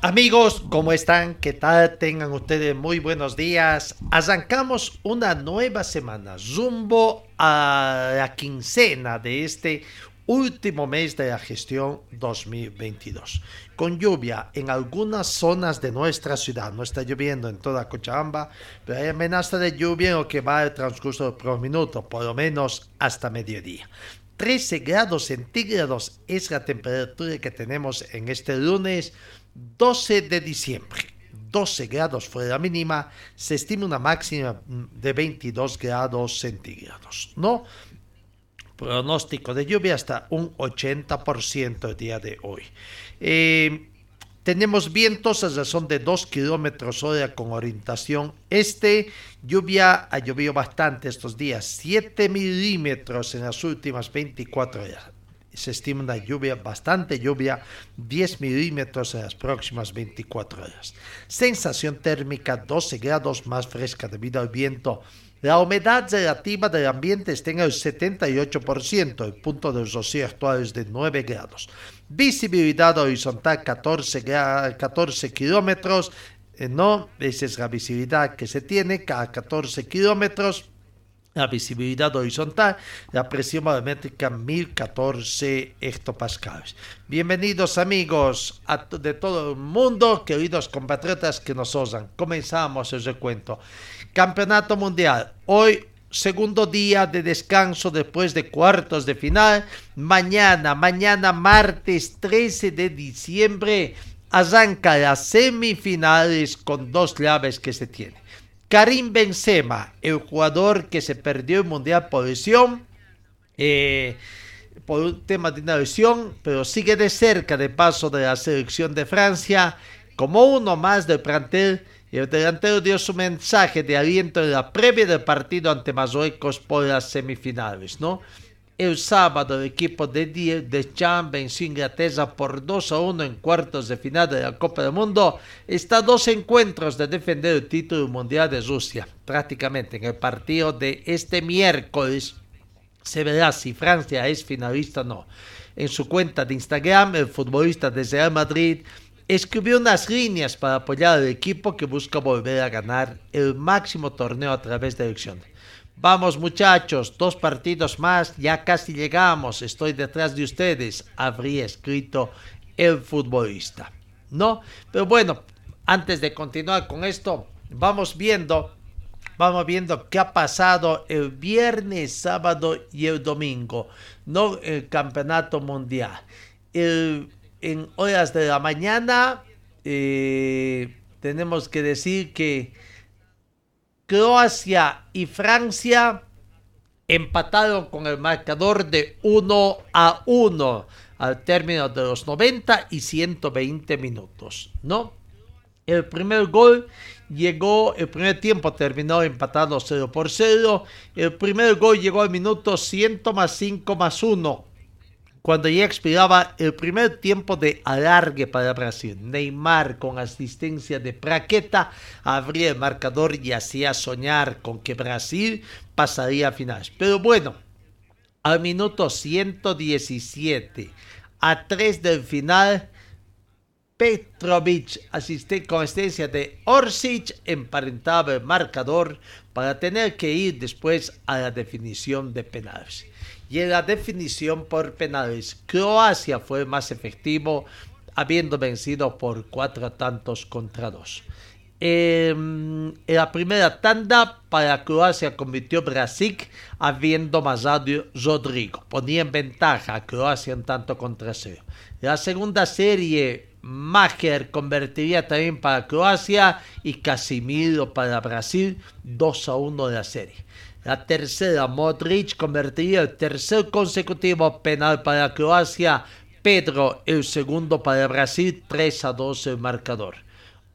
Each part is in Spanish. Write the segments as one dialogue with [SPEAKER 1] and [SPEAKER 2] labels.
[SPEAKER 1] Amigos, ¿cómo están? ¿Qué tal? Tengan ustedes muy buenos días. Arrancamos una nueva semana, rumbo a la quincena de este último mes de la gestión 2022. Con lluvia en algunas zonas de nuestra ciudad, no está lloviendo en toda Cochabamba, pero hay amenaza de lluvia en lo que va el transcurso del próximo minuto, por lo menos hasta mediodía. 13 grados centígrados es la temperatura que tenemos en este lunes 12 de diciembre. 12 grados fue la mínima, se estima una máxima de 22 grados centígrados, ¿no? Pronóstico de lluvia hasta un 80% el día de hoy. Eh, tenemos vientos a razón de 2 kilómetros hora con orientación este. Lluvia ha llovido bastante estos días, 7 milímetros en las últimas 24 horas. Se estima una lluvia, bastante lluvia, 10 milímetros en las próximas 24 horas. Sensación térmica 12 grados más fresca debido al viento. La humedad relativa del ambiente está en el 78%, el punto de rocío actual es de 9 grados. Visibilidad horizontal 14, 14 kilómetros, eh, no, esa es la visibilidad que se tiene, cada 14 kilómetros. La visibilidad horizontal, la presión barométrica 1014 hectopascales. Bienvenidos amigos de todo el mundo, queridos compatriotas que nos osan. Comenzamos el recuento. Campeonato Mundial. Hoy segundo día de descanso después de cuartos de final. Mañana, mañana martes 13 de diciembre, arranca las semifinales con dos llaves que se tienen. Karim Benzema, el jugador que se perdió el Mundial por lesión, eh, por un tema de una lesión, pero sigue de cerca de paso de la selección de Francia, como uno más del plantel y el delantero dio su mensaje de aliento en la previa del partido ante Marruecos por las semifinales, ¿no? El sábado el equipo de Deschamps venció a Inglaterra por 2 a 1 en cuartos de final de la Copa del Mundo. Está a dos encuentros de defender el título mundial de Rusia. Prácticamente en el partido de este miércoles se verá si Francia es finalista o no. En su cuenta de Instagram, el futbolista de Real Madrid escribió unas líneas para apoyar al equipo que busca volver a ganar el máximo torneo a través de elecciones. Vamos muchachos, dos partidos más, ya casi llegamos, estoy detrás de ustedes, habría escrito el futbolista. ¿No? Pero bueno, antes de continuar con esto, vamos viendo, vamos viendo qué ha pasado el viernes, sábado y el domingo, no el campeonato mundial. En horas de la mañana eh, tenemos que decir que Croacia y Francia empataron con el marcador de 1 a 1 al término de los 90 y 120 minutos, ¿no? El primer gol llegó, el primer tiempo terminó empatado 0 por 0. El primer gol llegó al minuto 100 más 5 más 1 cuando ya expiraba el primer tiempo de alargue para Brasil. Neymar con asistencia de Praqueta abría el marcador y hacía soñar con que Brasil pasaría a finales. Pero bueno, al minuto 117, a 3 del final, Petrovic asiste, con asistencia de Orsic emparentaba el marcador para tener que ir después a la definición de penales y en la definición por penales, Croacia fue más efectivo, habiendo vencido por cuatro tantos contra dos. en la primera tanda para Croacia convirtió Brasil habiendo masado Rodrigo. Ponía en ventaja a Croacia en tanto contra cero. La segunda serie, Mager convertiría también para Croacia y Casimiro para Brasil 2 a 1 de la serie. La tercera, Modric convertiría el tercer consecutivo penal para Croacia. Pedro el segundo para Brasil 3 a 2 el marcador.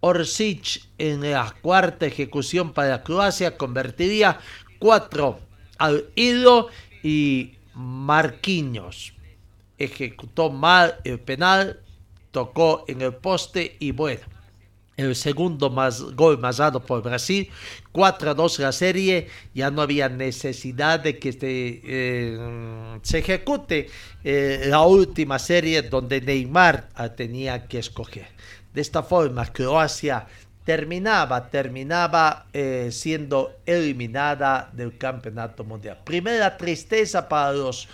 [SPEAKER 1] Orsic en la cuarta ejecución para Croacia convertiría 4 al hilo y Marquinhos ejecutó mal el penal, tocó en el poste y bueno, el segundo más, gol más dado por Brasil, 4 a 2 la serie, ya no había necesidad de que se, eh, se ejecute eh, la última serie donde Neymar tenía que escoger. De esta forma, Croacia terminaba, terminaba eh, siendo eliminada del campeonato mundial. Primera tristeza para los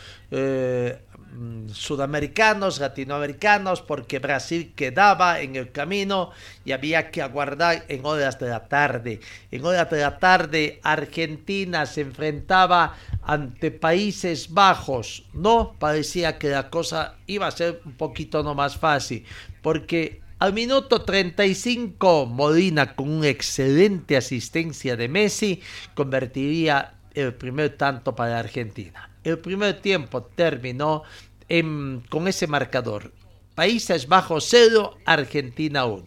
[SPEAKER 1] sudamericanos, latinoamericanos, porque Brasil quedaba en el camino y había que aguardar en horas de la tarde. En horas de la tarde, Argentina se enfrentaba ante Países Bajos. No parecía que la cosa iba a ser un poquito no más fácil, porque al minuto 35, Molina con una excelente asistencia de Messi convertiría el primer tanto para Argentina. El primer tiempo terminó con ese marcador. Países Bajos 0, Argentina 1.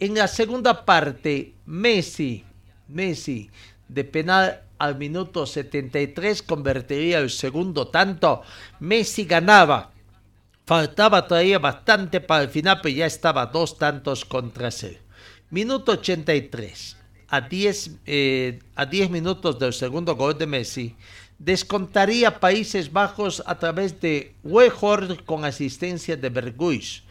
[SPEAKER 1] En la segunda parte, Messi, Messi de penal al minuto 73 convertiría el segundo tanto. Messi ganaba Faltaba todavía bastante para el final, pero ya estaba dos tantos contra cero. Minuto 83. A 10, eh, a 10 minutos del segundo gol de Messi, descontaría Países Bajos a través de Wehor con asistencia de Berguis.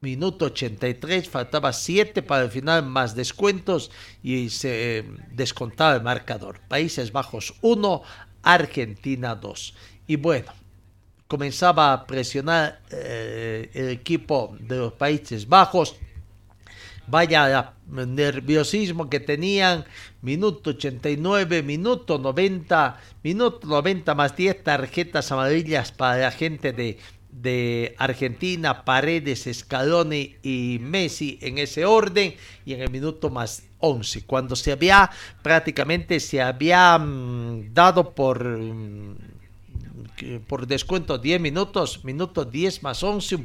[SPEAKER 1] Minuto 83, faltaba 7 para el final, más descuentos y se eh, descontaba el marcador. Países Bajos 1, Argentina 2. Y bueno, comenzaba a presionar eh, el equipo de los Países Bajos. Vaya nerviosismo que tenían. Minuto 89, minuto 90, minuto 90 más 10 tarjetas amarillas para la gente de, de Argentina, Paredes, Scaloni y Messi en ese orden. Y en el minuto más 11, cuando se había prácticamente se había dado por... Mm, por descuento 10 minutos, minuto 10 más 11,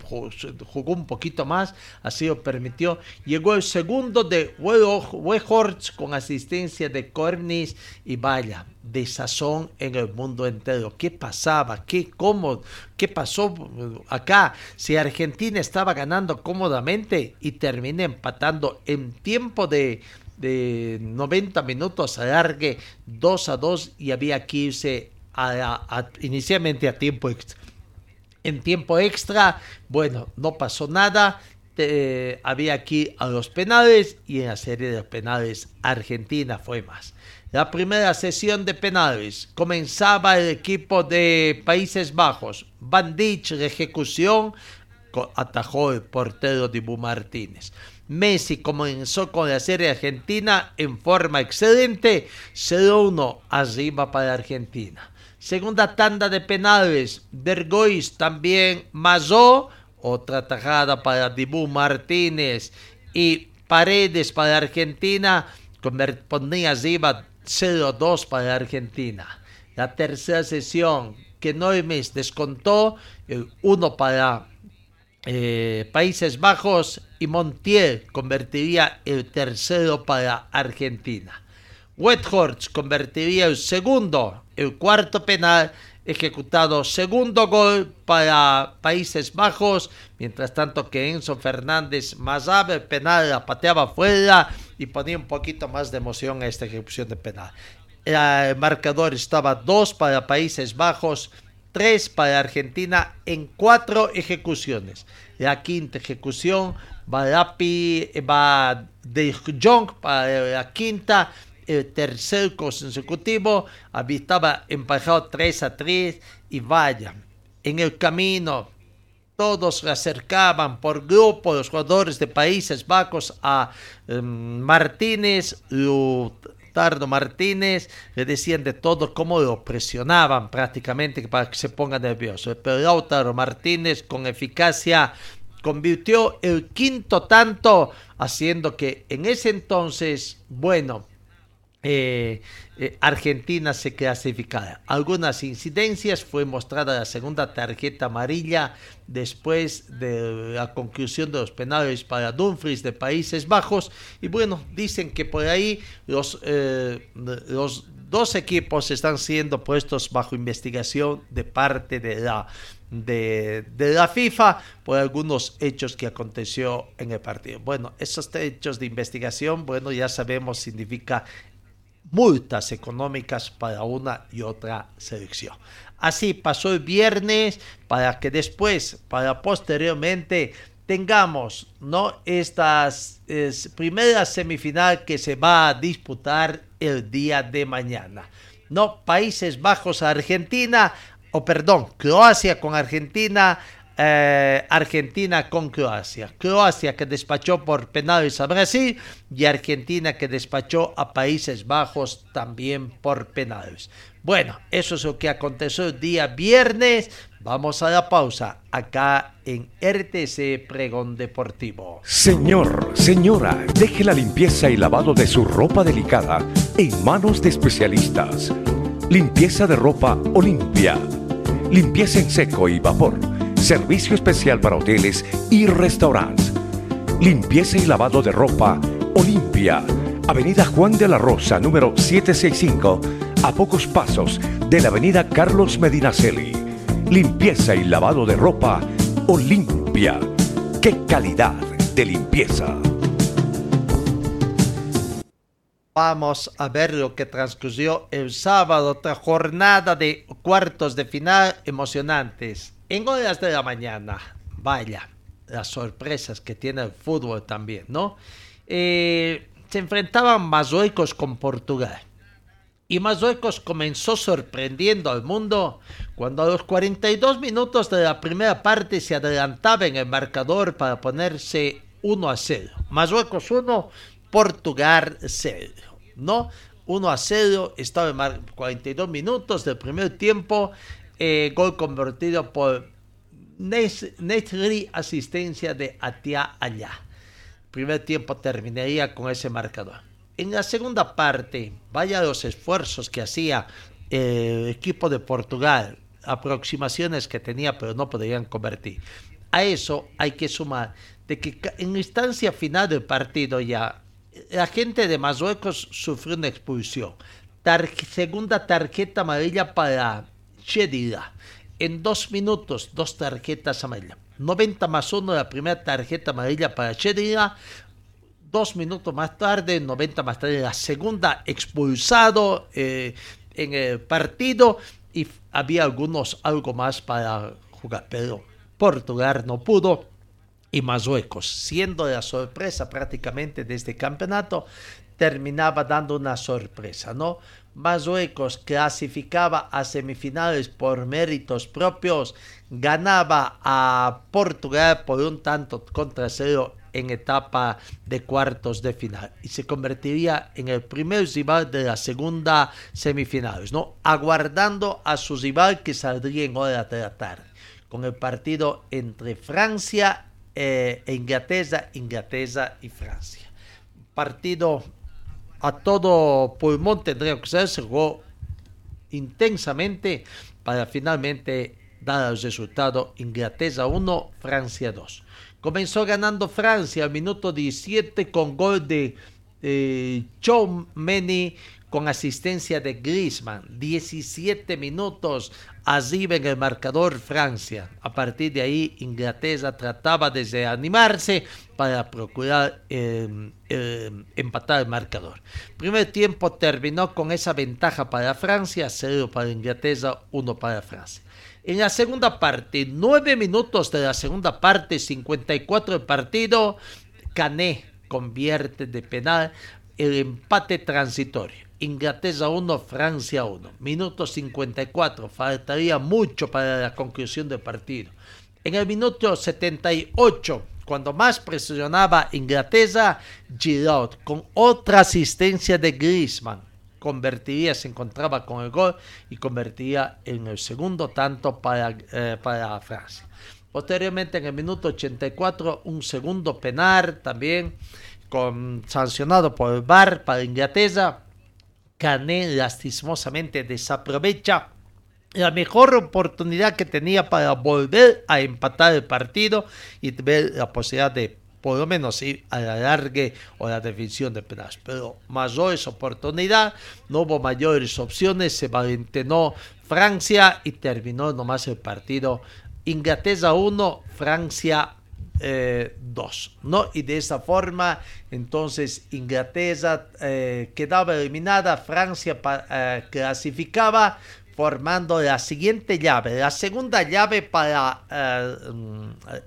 [SPEAKER 1] jugó un poquito más, así lo permitió. Llegó el segundo de Wehorts con asistencia de Cornis y vaya, de sazón en el mundo entero. ¿Qué pasaba? ¿Qué, cómo, ¿Qué pasó acá? Si Argentina estaba ganando cómodamente y termina empatando en tiempo de de 90 minutos alargue 2 a 2 y había inicialmente a tiempo extra. En tiempo extra, bueno, no pasó nada. había aquí a los penales y en la serie de penales Argentina fue más. La primera sesión de penales comenzaba el equipo de Países Bajos. Van Dijk ejecución atajó el portero Dibu Martínez. Messi comenzó con la serie argentina en forma excelente, 0-1 arriba para Argentina. Segunda tanda de penales. Dergois también Mazó. Otra tajada para Dibu Martínez. Y Paredes para Argentina. Ponía arriba 0-2 para Argentina. La tercera sesión que Noimes descontó. El 1 para eh, Países Bajos. Y Montiel convertiría el tercero para Argentina. Wethorst convertiría el segundo el cuarto penal ejecutado, segundo gol para Países Bajos, mientras tanto que Enzo Fernández Mazab el penal la pateaba fuera y ponía un poquito más de emoción a esta ejecución de penal. El marcador estaba 2 para Países Bajos, 3 para Argentina en cuatro ejecuciones. La quinta ejecución va, va de Jong para la quinta, el tercer consecutivo, estaba emparejado 3 a 3 y vaya, en el camino todos se acercaban por grupo los jugadores de Países Bajos a em, Martínez, Tardo Martínez, le decían de todo, cómo lo presionaban prácticamente para que se ponga nervioso. Pero Lautaro Martínez con eficacia convirtió el quinto tanto, haciendo que en ese entonces, bueno, eh, eh, Argentina se clasificara. Algunas incidencias fue mostrada la segunda tarjeta amarilla después de la conclusión de los penales para Dumfries de Países Bajos y bueno, dicen que por ahí los, eh, dos equipos están siendo puestos bajo investigación de parte de la de, la FIFA por algunos hechos que aconteció en el partido. Bueno, esos hechos de investigación, bueno, ya sabemos, significa multas económicas para una y otra selección. Así pasó el viernes para que después, para posteriormente, tengamos ¿no? estas primeras semifinal que se va a disputar el día de mañana. No, Países Bajos a Argentina, o perdón, Croacia con Argentina, eh, Argentina con Croacia. Croacia que despachó por penales a Brasil y Argentina que despachó a Países Bajos también por penales. Bueno, eso es lo que aconteció el día viernes. Vamos a la pausa acá en RTC Pregón Deportivo.
[SPEAKER 2] Señor, señora, deje la limpieza y lavado de su ropa delicada en manos de especialistas. Limpieza de ropa Olimpia. Limpieza en seco y vapor Servicio especial para hoteles y restaurantes. Limpieza y lavado de ropa Olimpia. Avenida Juan de la Rosa, número 765, a pocos pasos de la Avenida Carlos Medinaceli. Limpieza y lavado de ropa Olimpia. ¡Qué calidad de limpieza!
[SPEAKER 1] Vamos a ver lo que transcurrió el sábado, otra jornada de cuartos de final emocionantes en horas de la mañana, vaya, las sorpresas que tiene el fútbol también, ¿no? Eh, se enfrentaban Marruecos con Portugal. Y Marruecos comenzó sorprendiendo al mundo cuando a los 42 minutos de la primera parte se adelantaba en el marcador para ponerse 1 a 0. Marruecos 1, Portugal 0. ¿No? 1 a 0, estaba en 42 minutos del primer tiempo eh, gol convertido por Netri, asistencia de Atia Allá. Primer tiempo terminaría con ese marcador. En la segunda parte, vaya los esfuerzos que hacía el equipo de Portugal, aproximaciones que tenía pero no podían convertir. A eso hay que sumar de que en instancia final del partido ya la gente de Marruecos sufrió una expulsión. segunda tarjeta amarilla para Chedida. En dos minutos, dos tarjetas amarillas. 90 más 1 la primera tarjeta amarilla para Chedida. Dos minutos más tarde, 90 más tarde, la segunda expulsado eh, en el partido. Y había algunos algo más para jugar. Pero Portugal no pudo y Marruecos, siendo la sorpresa prácticamente de este campeonato, terminaba dando una sorpresa, ¿no? Marruecos clasificaba a semifinales por méritos propios, ganaba a Portugal por un tanto contra cero en etapa de cuartos de final y se convertiría en el primer rival de la segunda semifinales, ¿no? Aguardando a su rival que saldría en hora de la tarde, con el partido entre Francia eh, e Inglaterra, Inglaterra y Francia. Partido a todo pulmón tendría que ser, se jugó intensamente para finalmente dar el resultado Inglaterra 1, Francia 2. Comenzó ganando Francia al minuto 17 con gol de eh, con asistencia de Griezmann. 17 minutos arriba en el marcador Francia. A partir de ahí Inglaterra trataba de reanimarse para procurar em, em, empatar el marcador. Primer tiempo terminó con esa ventaja para Francia, 0 para Inglaterra, 1 para Francia. En la segunda parte, 9 minutos de la segunda parte, 54 el partido, Cané convierte de penal el empate transitorio. Inglaterra 1, Francia 1. Minuto 54. Faltaría mucho para la conclusión del partido. En el minuto 78, cuando más presionaba Inglaterra, Giroud con otra asistencia de Griezmann convertiría, se encontraba con el gol y convertía en el segundo tanto para, eh, para Francia. Posteriormente, en el minuto 84, un segundo penal también con, sancionado por el VAR para Inglaterra. Cané lastimosamente desaprovecha la mejor oportunidad que tenía para volver a empatar el partido y ver la posibilidad de por lo menos ir a la largue o la definición de penales. Pero mayores oportunidad, no hubo mayores opciones, se valentenó Francia y terminó nomás el partido Inglaterra 1, Francia 2, eh, ¿no? Y de esa forma, entonces Inglaterra eh, quedaba eliminada, Francia eh, clasificaba formando la siguiente llave, la segunda llave para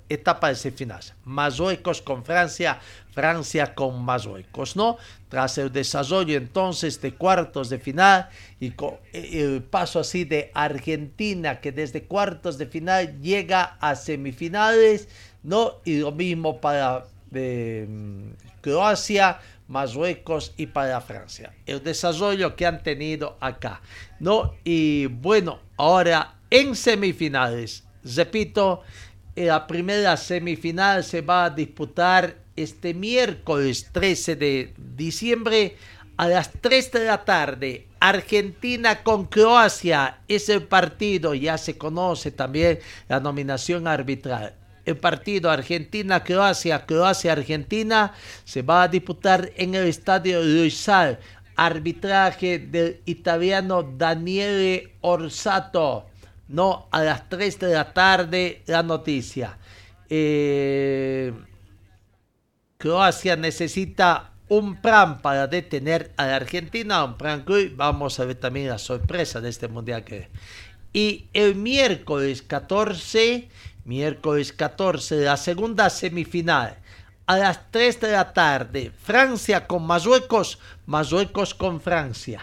[SPEAKER 1] etapa de semifinales. Marruecos con Francia, Francia con Marruecos, ¿no? Tras el desarrollo entonces de cuartos de final y el paso así de Argentina que desde cuartos de final llega a semifinales, ¿no? Y lo mismo para eh, Croacia, Marruecos y para Francia. El desarrollo que han tenido acá, ¿no? Y bueno, ahora en semifinales, repito, la primera semifinal se va a disputar este miércoles 13 de diciembre a las 3 de la tarde. Argentina con Croacia es el partido, ya se conoce también la nominación arbitral. Partido Argentina-Croacia, Croacia-Argentina se va a disputar en el estadio Luisal. Arbitraje del italiano Daniele Orsato. No, a las 3 de la tarde la noticia. Eh, Croacia necesita un plan para detener a la Argentina, un plan que vamos a ver también la sorpresa de este mundial que y el miércoles 14, miércoles 14 de la segunda semifinal a las 3 de la tarde, Francia con Marruecos, Marruecos con Francia.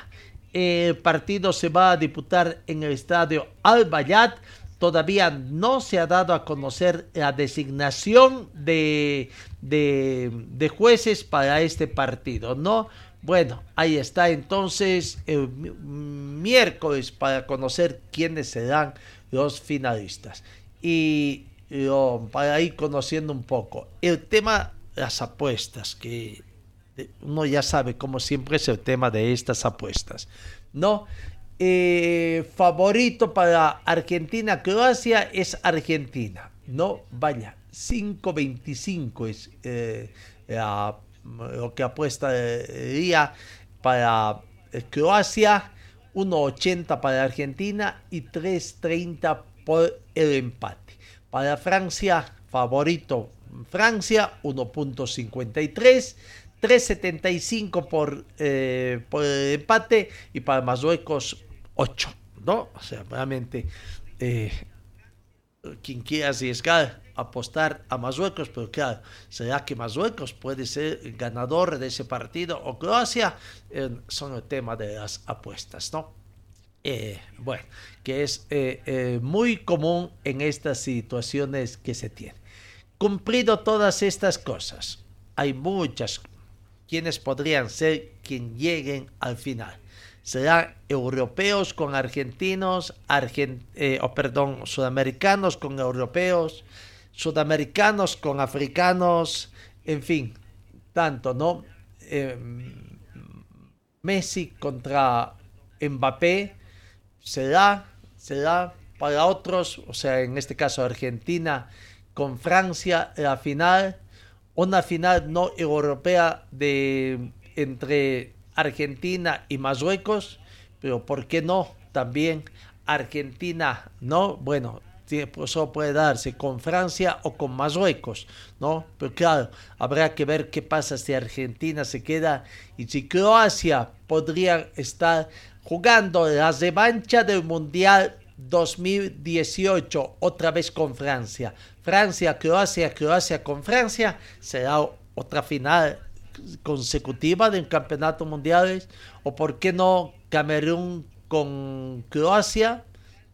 [SPEAKER 1] El partido se va a disputar en el estadio Al Bayat todavía no se ha dado a conocer la designación de, de, jueces para este partido, ¿no? Bueno, ahí está entonces el miércoles para conocer quiénes serán los finalistas. Y para ir conociendo un poco, el tema las apuestas, que uno ya sabe como siempre es el tema de estas apuestas, ¿no? Eh, favorito para Argentina-Croacia es Argentina. No, vaya, 5.25 es eh, lo que apuestaría para eh, Croacia, 1.80 para Argentina y 3.30 por el empate. Para Francia, favorito Francia, 1.53. 3.75 por, por el empate y para Marruecos 8, ¿no? O sea, realmente, eh, quien quiera arriesgar, apostar a Marruecos, pero claro, ¿será que Marruecos puede ser el ganador de ese partido o Croacia? Eh, son el tema de las apuestas, ¿no? Eh, bueno, que es muy común en estas situaciones que se tienen. Cumplido todas estas cosas, hay muchas quienes podrían ser quien lleguen al final serán europeos con argentinos, eh, o perdón, sudamericanos con europeos, sudamericanos con africanos, en fin, tanto, ¿no? Em, Messi contra Mbappé, será, será para otros, o sea, en este caso Argentina con Francia, la final, una final no europea de entre Argentina y Marruecos, pero ¿por qué no? También Argentina, ¿no? Bueno, eso puede darse con Francia o con Marruecos, ¿no? Pero claro, habrá que ver qué pasa si Argentina se queda y si Croacia podría estar jugando la revancha del Mundial 2018 otra vez con Francia. Francia, Croacia, Croacia con Francia será otra final consecutiva de campeonato mundiales o por qué no Camerún con Croacia,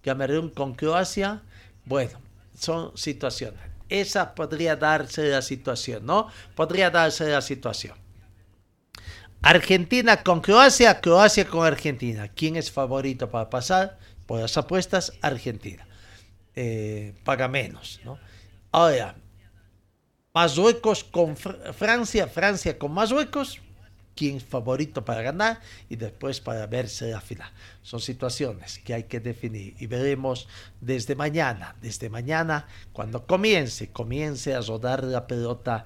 [SPEAKER 1] Camerún con Croacia. Bueno, son situaciones. Esa podría darse la situación, ¿no? Podría darse la situación. Argentina con Croacia, Croacia con Argentina. ¿Quién es favorito para pasar? Por las apuestas, Argentina. Eh, paga menos, ¿no? Ahora, Marruecos con Francia, Francia con Marruecos, quién es favorito para ganar y después para verse la final. Son situaciones que hay que definir y veremos desde mañana, desde mañana, cuando comience, comience a rodar la pelota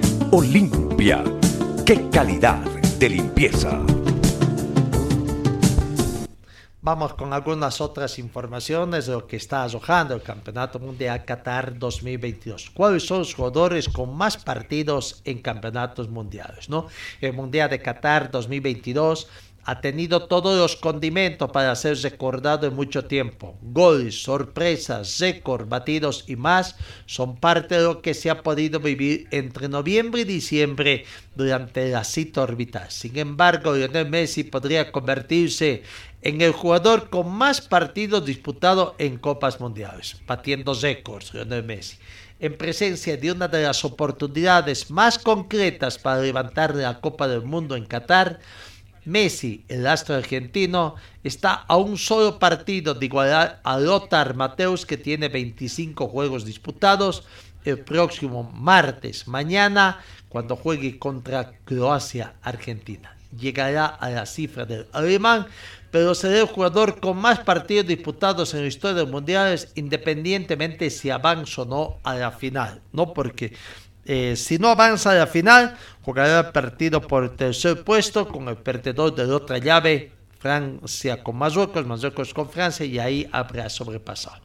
[SPEAKER 2] Olimpia. ¡Qué calidad de limpieza!
[SPEAKER 1] Vamos con algunas otras informaciones de lo que está arrojando el Campeonato Mundial Qatar 2022. ¿Cuáles son los jugadores con más partidos en campeonatos mundiales? ¿no? El Mundial de Qatar 2022 ha tenido todos los condimentos para ser recordado en mucho tiempo. Goles, sorpresas, récords, batidos y más son parte de lo que se ha podido vivir entre noviembre y diciembre durante la cita orbital. Sin embargo, Lionel Messi podría convertirse en el jugador con más partidos disputados en Copas Mundiales, batiendo récords, Lionel Messi en presencia de una de las oportunidades más concretas para levantar la Copa del Mundo en Qatar, Messi, el astro argentino, está a un solo partido de igualar a Lothar Mateus, que tiene 25 juegos disputados, el próximo martes, mañana, cuando juegue contra Croacia-Argentina. Llegará a la cifra del alemán, pero será el jugador con más partidos disputados en la historia de mundiales, independientemente si avanza o no a la final. No porque eh, si no avanza a la final, jugará el partido por el tercer puesto con el perdedor de la otra llave, Francia con Marruecos, Marruecos con Francia, y ahí habrá sobrepasado.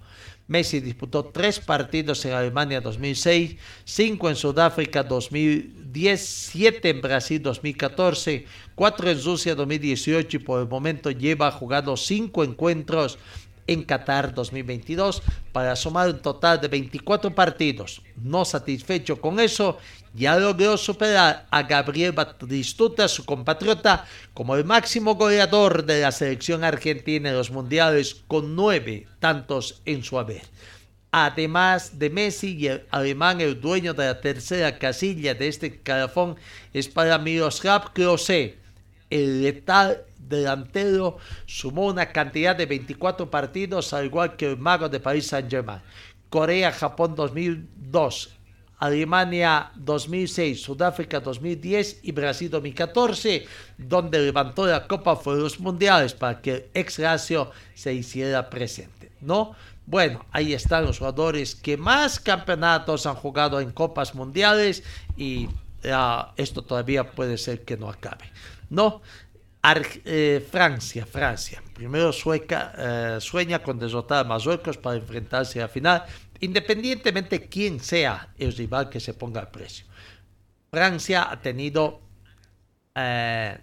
[SPEAKER 1] Messi disputó tres partidos en Alemania 2006, cinco en Sudáfrica 2010, siete en Brasil 2014, cuatro en Rusia 2018 y por el momento lleva jugado cinco encuentros en Qatar 2022 para sumar un total de 24 partidos. No satisfecho con eso, ya logró superar a Gabriel Batistuta, su compatriota, como el máximo goleador de la selección argentina en los mundiales con nueve tantos en su haber. Además de Messi y el alemán, el dueño de la tercera casilla de este calafón es para Miroslav Klose, el letal delantero sumó una cantidad de 24 partidos, al igual que el mago de Paris Saint-Germain. Corea-Japón 2002, Alemania 2006, Sudáfrica 2010 y Brasil 2014, donde levantó la Copa fue los Mundiales para que el ex Lazio se hiciera presente, ¿no? Bueno, ahí están los jugadores que más campeonatos han jugado en Copas Mundiales y esto todavía puede ser que no acabe, ¿no? Eh, Francia, Francia. Primero sueca, eh, sueña con derrotar a Marruecos para enfrentarse a la final, independientemente quién sea el rival que se ponga al precio. Francia ha tenido eh,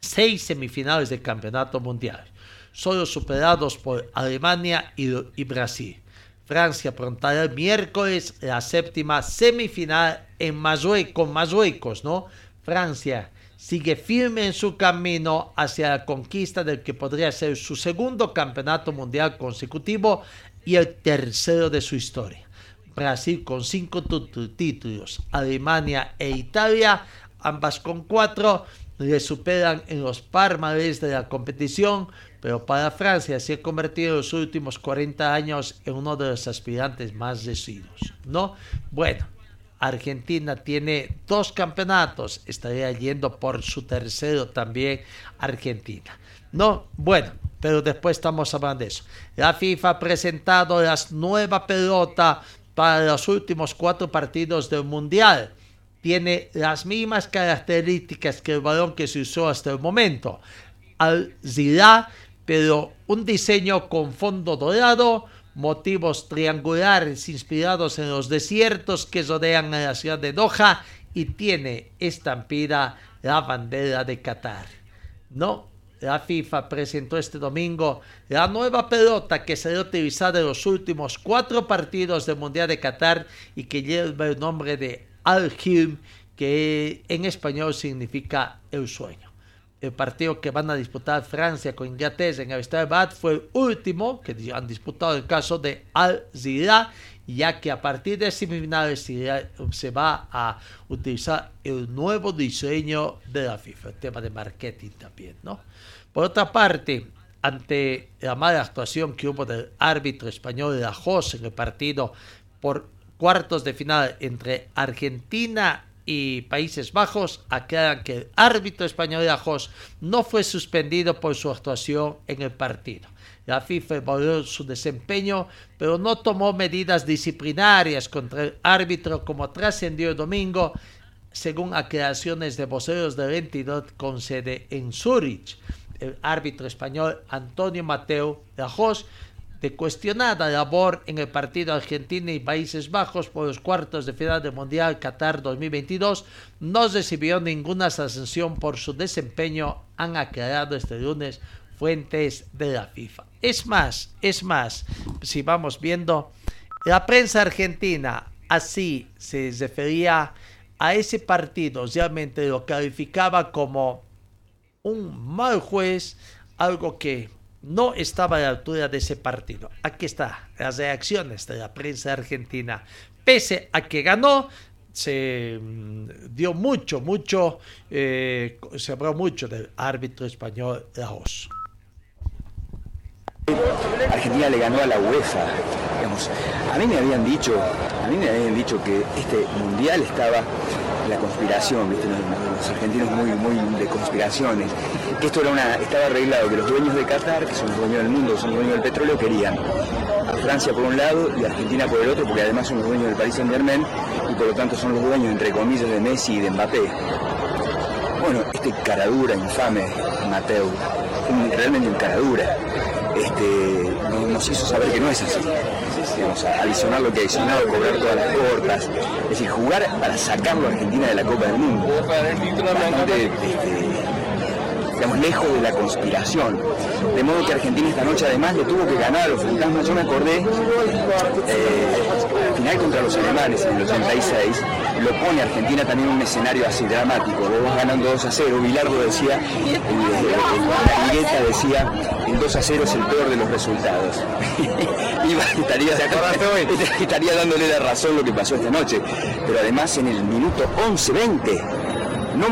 [SPEAKER 1] seis semifinales del campeonato mundial, solo superados por Alemania y, Brasil. Francia afrontará el miércoles la séptima semifinal en Marruecos, con Marruecos, ¿no? Francia sigue firme en su camino hacia la conquista del que podría ser su segundo campeonato mundial consecutivo y el tercero de su historia. Brasil con cinco títulos, Alemania e Italia, ambas con cuatro, le superan en los palmares de la competición, pero para Francia se ha convertido en los últimos 40 años en uno de los aspirantes más decididos, ¿no? Bueno, Argentina tiene dos campeonatos, estaría yendo por su tercero también Argentina. No, bueno, pero después estamos hablando de eso. La FIFA ha presentado las nueva pelota para los últimos cuatro partidos del Mundial. Tiene las mismas características que el balón que se usó hasta el momento. Al Zidá, pero un diseño con fondo dorado, motivos triangulares inspirados en los desiertos que rodean a la ciudad de Doha y tiene estampida la bandera de Qatar. No, la FIFA presentó este domingo la nueva pelota que será utilizada en los últimos cuatro partidos del Mundial de Qatar y que lleva el nombre de Al-Hilm, que en español significa el sueño el partido que van a disputar Francia con Inglaterra en el Estadio fue el último que han disputado el caso de Al Zira, ya que a partir de semifinales se va a utilizar el nuevo diseño de la FIFA, el tema de marketing también, ¿no? Por otra parte, ante la mala actuación que hubo del árbitro español Lajos en el partido por cuartos de final entre Argentina y Países Bajos aclaran que el árbitro español Ajos no fue suspendido por su actuación en el partido. La FIFA evaluó su desempeño, pero no tomó medidas disciplinarias contra el árbitro como trascendió el domingo, según aclaraciones de voceros de la entidad con sede en Zurich. El árbitro español Antonio Mateo Ajos de cuestionada labor en el partido Argentina y Países Bajos por los cuartos de final del Mundial Qatar 2022, no recibió ninguna sanción por su desempeño, han aclarado este lunes fuentes de la FIFA. Es más, es más, si vamos viendo, la prensa argentina así se refería a ese partido, realmente lo calificaba como un mal juez, algo que no estaba a la altura de ese partido. Aquí está las reacciones de la prensa argentina. Pese a que ganó, se mm, dio mucho, mucho, eh, se habló mucho del árbitro español Laos.
[SPEAKER 3] Argentina le ganó a la UEFA. A mí me habían dicho, a mí me habían dicho que este mundial estaba la conspiración, ¿viste? Los, argentinos muy, muy de conspiraciones, esto era una, estaba arreglado, que los dueños de Qatar, que son los dueños del mundo, son los dueños del petróleo, querían a Francia por un lado y a Argentina por el otro, porque además son los dueños del Paris Saint Germain y por lo tanto son los dueños, entre comillas, de Messi y de Mbappé. Bueno, este caradura infame, Mateo, realmente un caradura, este, nos hizo saber que no es así adicionar lo que adicionado, cobrar todas las cortas, es decir, jugar para sacarlo a Argentina de la Copa del Mundo. Bastante, este, lejos de la conspiración. De modo que Argentina esta noche además le tuvo que ganar a los fantasmas. Yo me acordé, eh, final contra los alemanes en el 86, lo pone Argentina también en un escenario así dramático. Vos vas ganando 2 a 0. Bilardo decía, la ligueta decía, el 2 a 0 es el peor de los resultados. y estaría, estaría dándole la razón lo que pasó esta noche. Pero además en el minuto 11-20 no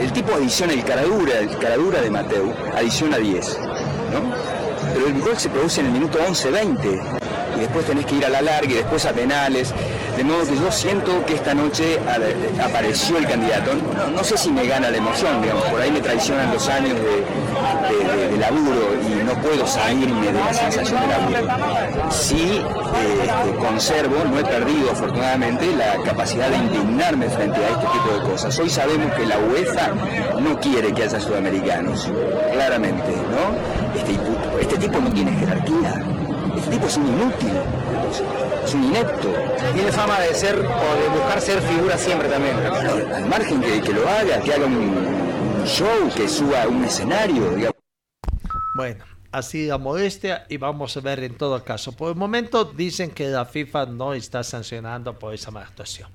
[SPEAKER 3] el tipo adiciona el caradura, el caradura de Mateu, adiciona 10, ¿no? Pero el gol se produce en el minuto 11-20 y después tenés que ir a la larga y después a penales. De modo que yo siento que esta noche apareció el candidato. No, sé si me gana la emoción, digamos, por ahí me traicionan los años de, laburo y no puedo salirme de la sensación de laburo. Sí eh, conservo, no he perdido afortunadamente la capacidad de indignarme frente a este tipo de cosas. Hoy sabemos que la UEFA no quiere que haya sudamericanos, claramente, ¿no? Este, este tipo no tiene jerarquía este tipo es un inútil, es un inepto.
[SPEAKER 4] Tiene fama de ser o de buscar ser figura siempre también.
[SPEAKER 3] al margen que, que, lo haga, que haga un, show, que suba a un escenario, digamos.
[SPEAKER 1] Bueno, así la modestia y vamos a ver en todo caso. Por el momento dicen que la FIFA no está sancionando por esa mala actuación.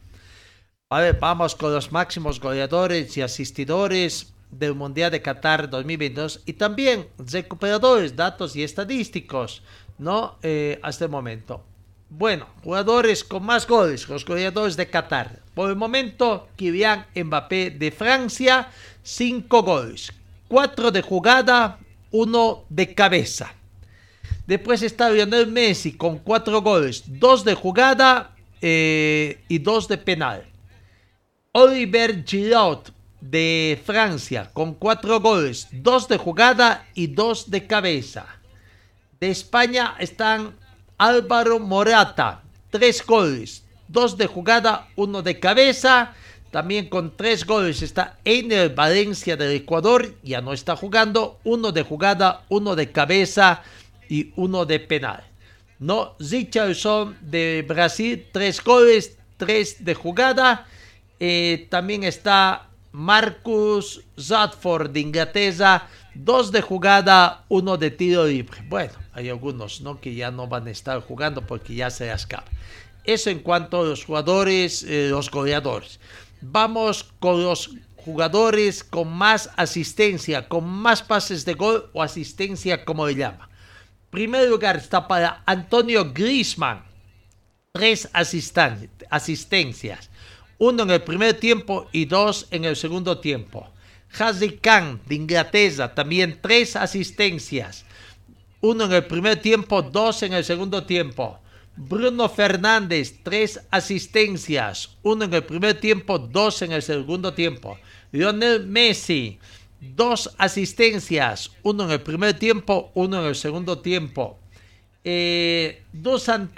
[SPEAKER 1] A ver, vamos con los máximos goleadores y asistidores del Mundial de Qatar 2022 y también recuperadores, datos y estadísticos. ¿no? Eh, hasta el momento. Bueno, jugadores con más goles, los goleadores de Qatar. Por el momento, Kylian Mbappé de Francia, 5 goles. 4 de jugada, 1 de cabeza. Después está Lionel Messi con 4 goles, 2 de jugada eh, y 2 de penal. Oliver Giroud de Francia con 4 goles, 2 de jugada y 2 de cabeza. De España están Álvaro Morata, tres goles, dos de jugada, uno de cabeza. También con tres goles está Einer Valencia del Ecuador, ya no está jugando, uno de jugada, uno de cabeza y uno de penal. No, Richardson de Brasil, tres goles, tres de jugada. Eh, también está Marcus Radford de Inglaterra, dos de jugada, uno de tiro libre. Bueno, hay algunos ¿no? que ya no van a estar jugando porque ya se escapa. Eso en cuanto a los jugadores, eh, los goleadores. Vamos con los jugadores con más asistencia, con más pases de gol o asistencia, como le llama. Primer lugar está para Antonio Griezmann, tres asistencias, uno en el primer tiempo y dos en el segundo tiempo. Hazi Khan de Inglaterra, también tres asistencias, uno en el primer tiempo, dos en el segundo tiempo. Bruno Fernández, tres asistencias, uno en el primer tiempo, dos en el segundo tiempo. Lionel Messi, dos asistencias, uno en el primer tiempo, uno en el segundo tiempo. Eh, Dusan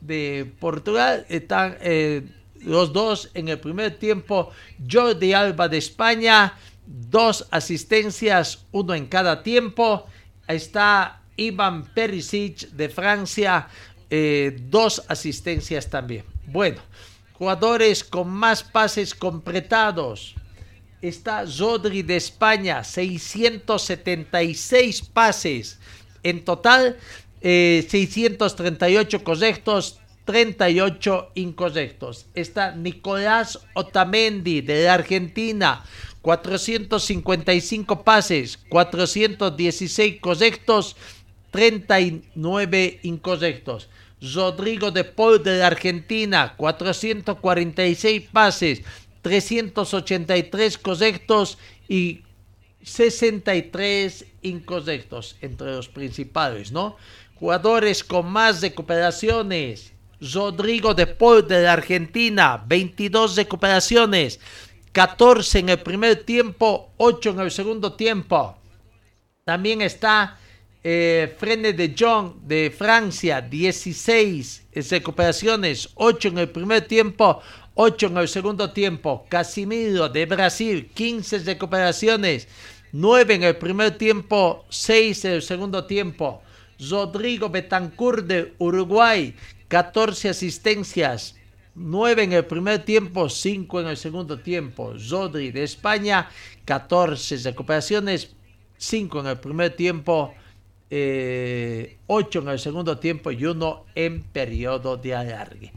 [SPEAKER 1] de Portugal están eh, los dos en el primer tiempo. Jordi Alba de España, dos asistencias, uno en cada tiempo. Está Ivan Perisic de Francia, eh, dos asistencias también. Bueno, jugadores con más pases completados. Está Rodri de España, 676 pases. En total, 638 eh, correctos, 38 incorrectos. Está Nicolás Otamendi de la Argentina, 455 pases, 416 correctos, 39 incorrectos. Rodrigo de Paul de la Argentina, 446 pases, 383 correctos y 63 incorrectos entre los principales, ¿no? Jugadores con más recuperaciones. Rodrigo de Paul de la Argentina, 22 recuperaciones, 14 en el primer tiempo, 8 en el segundo tiempo. También está eh, Frene de Jong de Francia, 16 recuperaciones, 8 en el primer tiempo, 8 en el segundo tiempo. Casimiro de Brasil, 15 recuperaciones, 9 en el primer tiempo, 6 en el segundo tiempo. Rodrigo Betancourt de Uruguay, 14 asistencias, 9 en el primer tiempo, 5 en el segundo tiempo. Rodri de España, 14 recuperaciones, 5 en el primer tiempo, 8 eh, en el segundo tiempo y 1 en periodo de alargue.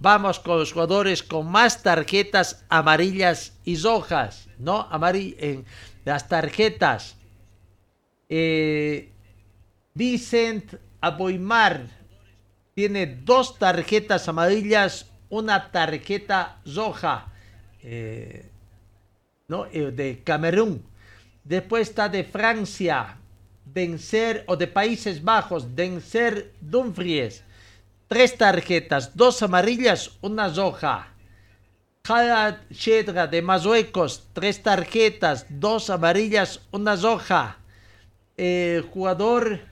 [SPEAKER 1] Vamos con los jugadores con más tarjetas amarillas y rojas, ¿no? en las tarjetas. Eh, Vicent Aboimar tiene dos tarjetas amarillas, una tarjeta roja, eh, ¿no? Eh, de Camerún. Después está de Francia, Denser, o de Países Bajos, Denser Dumfries tres tarjetas, dos amarillas, una roja. Jalad Shedra de Marruecos, tres tarjetas, dos amarillas, una roja. Eh, jugador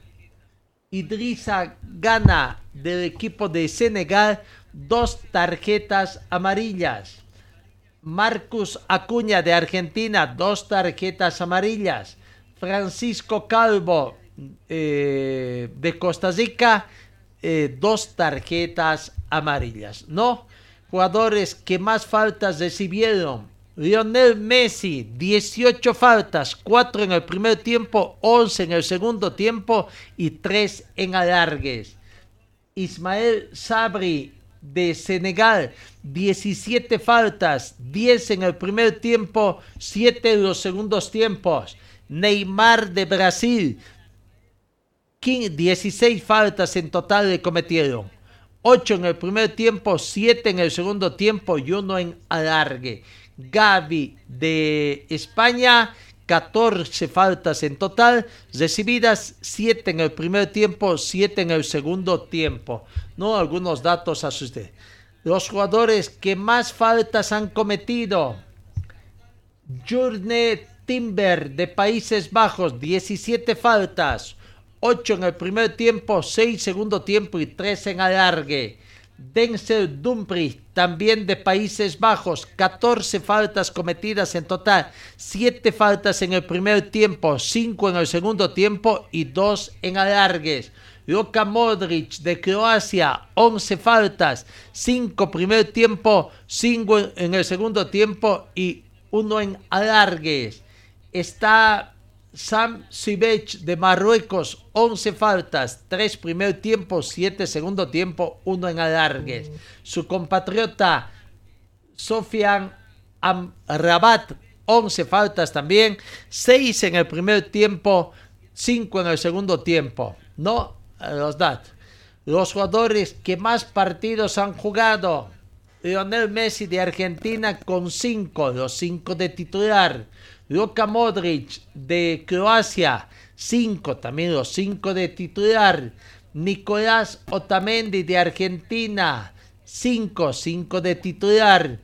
[SPEAKER 1] Idrissa Gana del equipo de Senegal, dos tarjetas amarillas. Marcus Acuña de Argentina, dos tarjetas amarillas. Francisco Calvo eh, de Costa Rica, eh, dos tarjetas amarillas, ¿no? Jugadores que más faltas recibieron. Lionel Messi, 18 faltas, 4 en el primer tiempo, 11 en el segundo tiempo y 3 en alargues. Ismael Sabri de Senegal, 17 faltas, 10 en el primer tiempo, 7 en los segundos tiempos. Neymar de Brasil, 16 faltas en total le cometieron. 8 en el primer tiempo, 7 en el segundo tiempo y 1 en alargue. Gaby de España, 14 faltas en total, recibidas 7 en el primer tiempo, 7 en el segundo tiempo. No algunos datos a usted. Los jugadores que más faltas han cometido. Jurne Timber de Países Bajos, 17 faltas. 8 en el primer tiempo, 6 segundo tiempo y 3 en alargue. Denzel Dumfries, también de Países Bajos, 14 faltas cometidas en total, 7 faltas en el primer tiempo, 5 en el segundo tiempo y 2 en alargues. Luka Modric de Croacia, 11 faltas, 5 primer tiempo, 5 en el segundo tiempo y uno en alargues. Está Sam Sibech de Marruecos, 11 faltas, 3 primer tiempo, 7 segundo tiempo, 1 en alargues. Su compatriota Sofian Amrabat, 11 faltas también, 6 en el primer tiempo, 5 en el segundo tiempo. No los datos. Los jugadores que más partidos han jugado. Lionel Messi de Argentina con 5, los 5 de titular. Luka Modric de Croacia, 5, también los 5 de titular. Nicolás Otamendi de Argentina, 5, 5 de titular.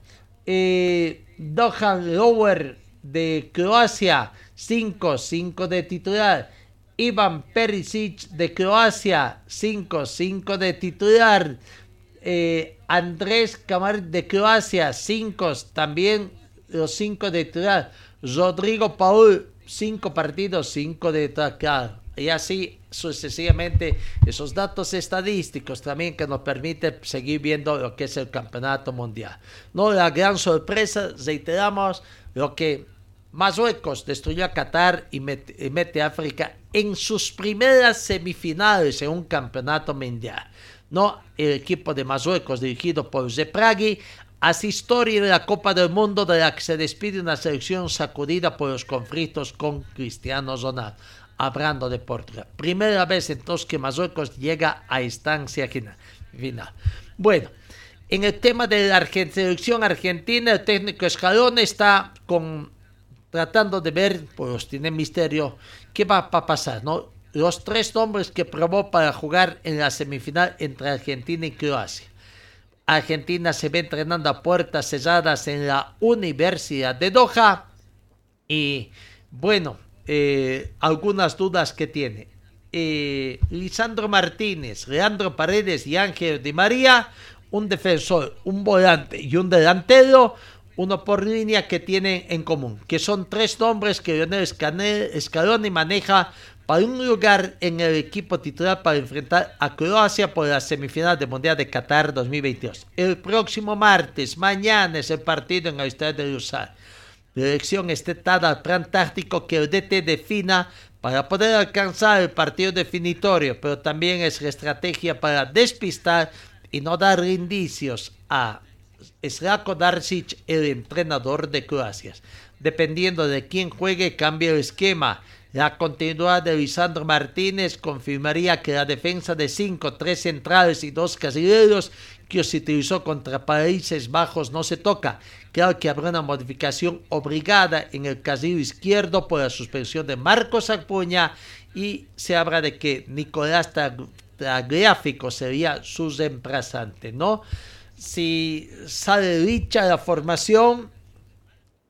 [SPEAKER 1] Eh, Dohan Lower de Croacia, 5, 5 de titular. Ivan Perisic de Croacia, 5, 5 de titular. Eh, Andrés Camar de Croacia, 5, también los 5 de titular. Rodrigo Paul, 5 partidos, 5 de titular. Y así sucesivamente esos datos estadísticos también que nos permiten seguir viendo lo que es el campeonato mundial. No la gran sorpresa, reiteramos, lo que Marruecos destruyó a Qatar y mete, a África en sus primeras semifinales en un campeonato mundial. No, el equipo de Marruecos dirigido por Zepragui hace historia de la Copa del Mundo de la que se despide una selección sacudida por los conflictos con Cristiano Ronaldo hablando de Portugal. Primera vez entonces que Marruecos llega a instancia final. Bueno, en el tema de la selección argentina, el técnico Escalón está con, tratando de ver, pues tiene misterio, qué va a pasar, ¿no? Los tres nombres que probó para jugar en la semifinal entre Argentina y Croacia. Argentina se ve entrenando a puertas cerradas en la Universidad de Doha y bueno, eh, algunas dudas que tiene. Eh, Lisandro Martínez, Leandro Paredes y Ángel Di María, un defensor, un volante y un delantero, uno por línea que tienen en común, que son tres nombres que Lionel Scaloni maneja para un lugar en el equipo titular para enfrentar a Croacia por la semifinal del Mundial de Qatar 2022. El próximo martes, mañana es el partido en el Estadio de Lusail. La elección estetada al plan táctico que el DT defina para poder alcanzar el partido definitorio, pero también es la estrategia para despistar y no dar indicios a Slavko Darcic, el entrenador de Croacia. Dependiendo de quién juegue, cambia el esquema. La continuidad de Lisandro Martínez confirmaría que la defensa de 5, 3 centrales y 2 casilleros que se utilizó contra Países Bajos no se toca. Claro que habrá una modificación obligada en el casillo izquierdo por la suspensión de Marcos Arpuña y se habla de que Nicolás Tagliafico sería su reemplazante, ¿no? Si sale dicha la formación,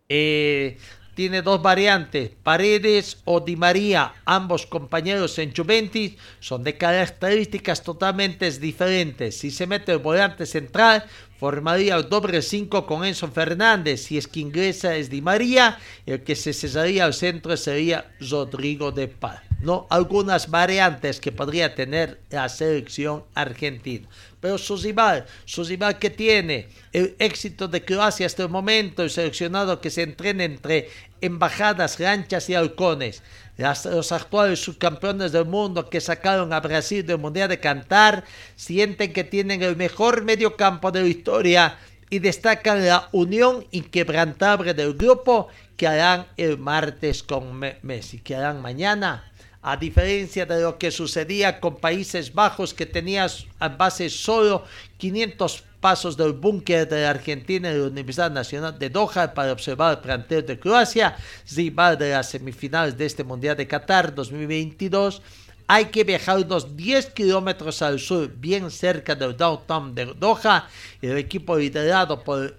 [SPEAKER 1] eh, tiene dos variantes, Paredes o Di María, ambos compañeros en Juventus, son de características totalmente diferentes. Si se mete el volante central, formaría el doble 5 con Enzo Fernández. Si es que ingresa es Di María, el que se cesaría al centro sería Rodrigo de Paz. ¿no? Algunas variantes que podría tener la selección argentina pero su rival, su rival que tiene el éxito de Croacia hasta el momento, el seleccionado que se entrena entre embajadas, ranchas y halcones, los actuales subcampeones del mundo que sacaron a Brasil del Mundial de Cantar, sienten que tienen el mejor mediocampo de la historia y destacan la unión inquebrantable del grupo que harán el martes con Messi, que harán mañana a diferencia de lo que sucedía con Países Bajos que tenía a base solo 500 pasos del búnker de Argentina y la Universidad Nacional de Doha para observar el plantel de Croacia, rival de las semifinales de este Mundial de Qatar 2022. Hay que viajar unos 10 kilómetros al sur, bien cerca del downtown de Doha. El equipo liderado por el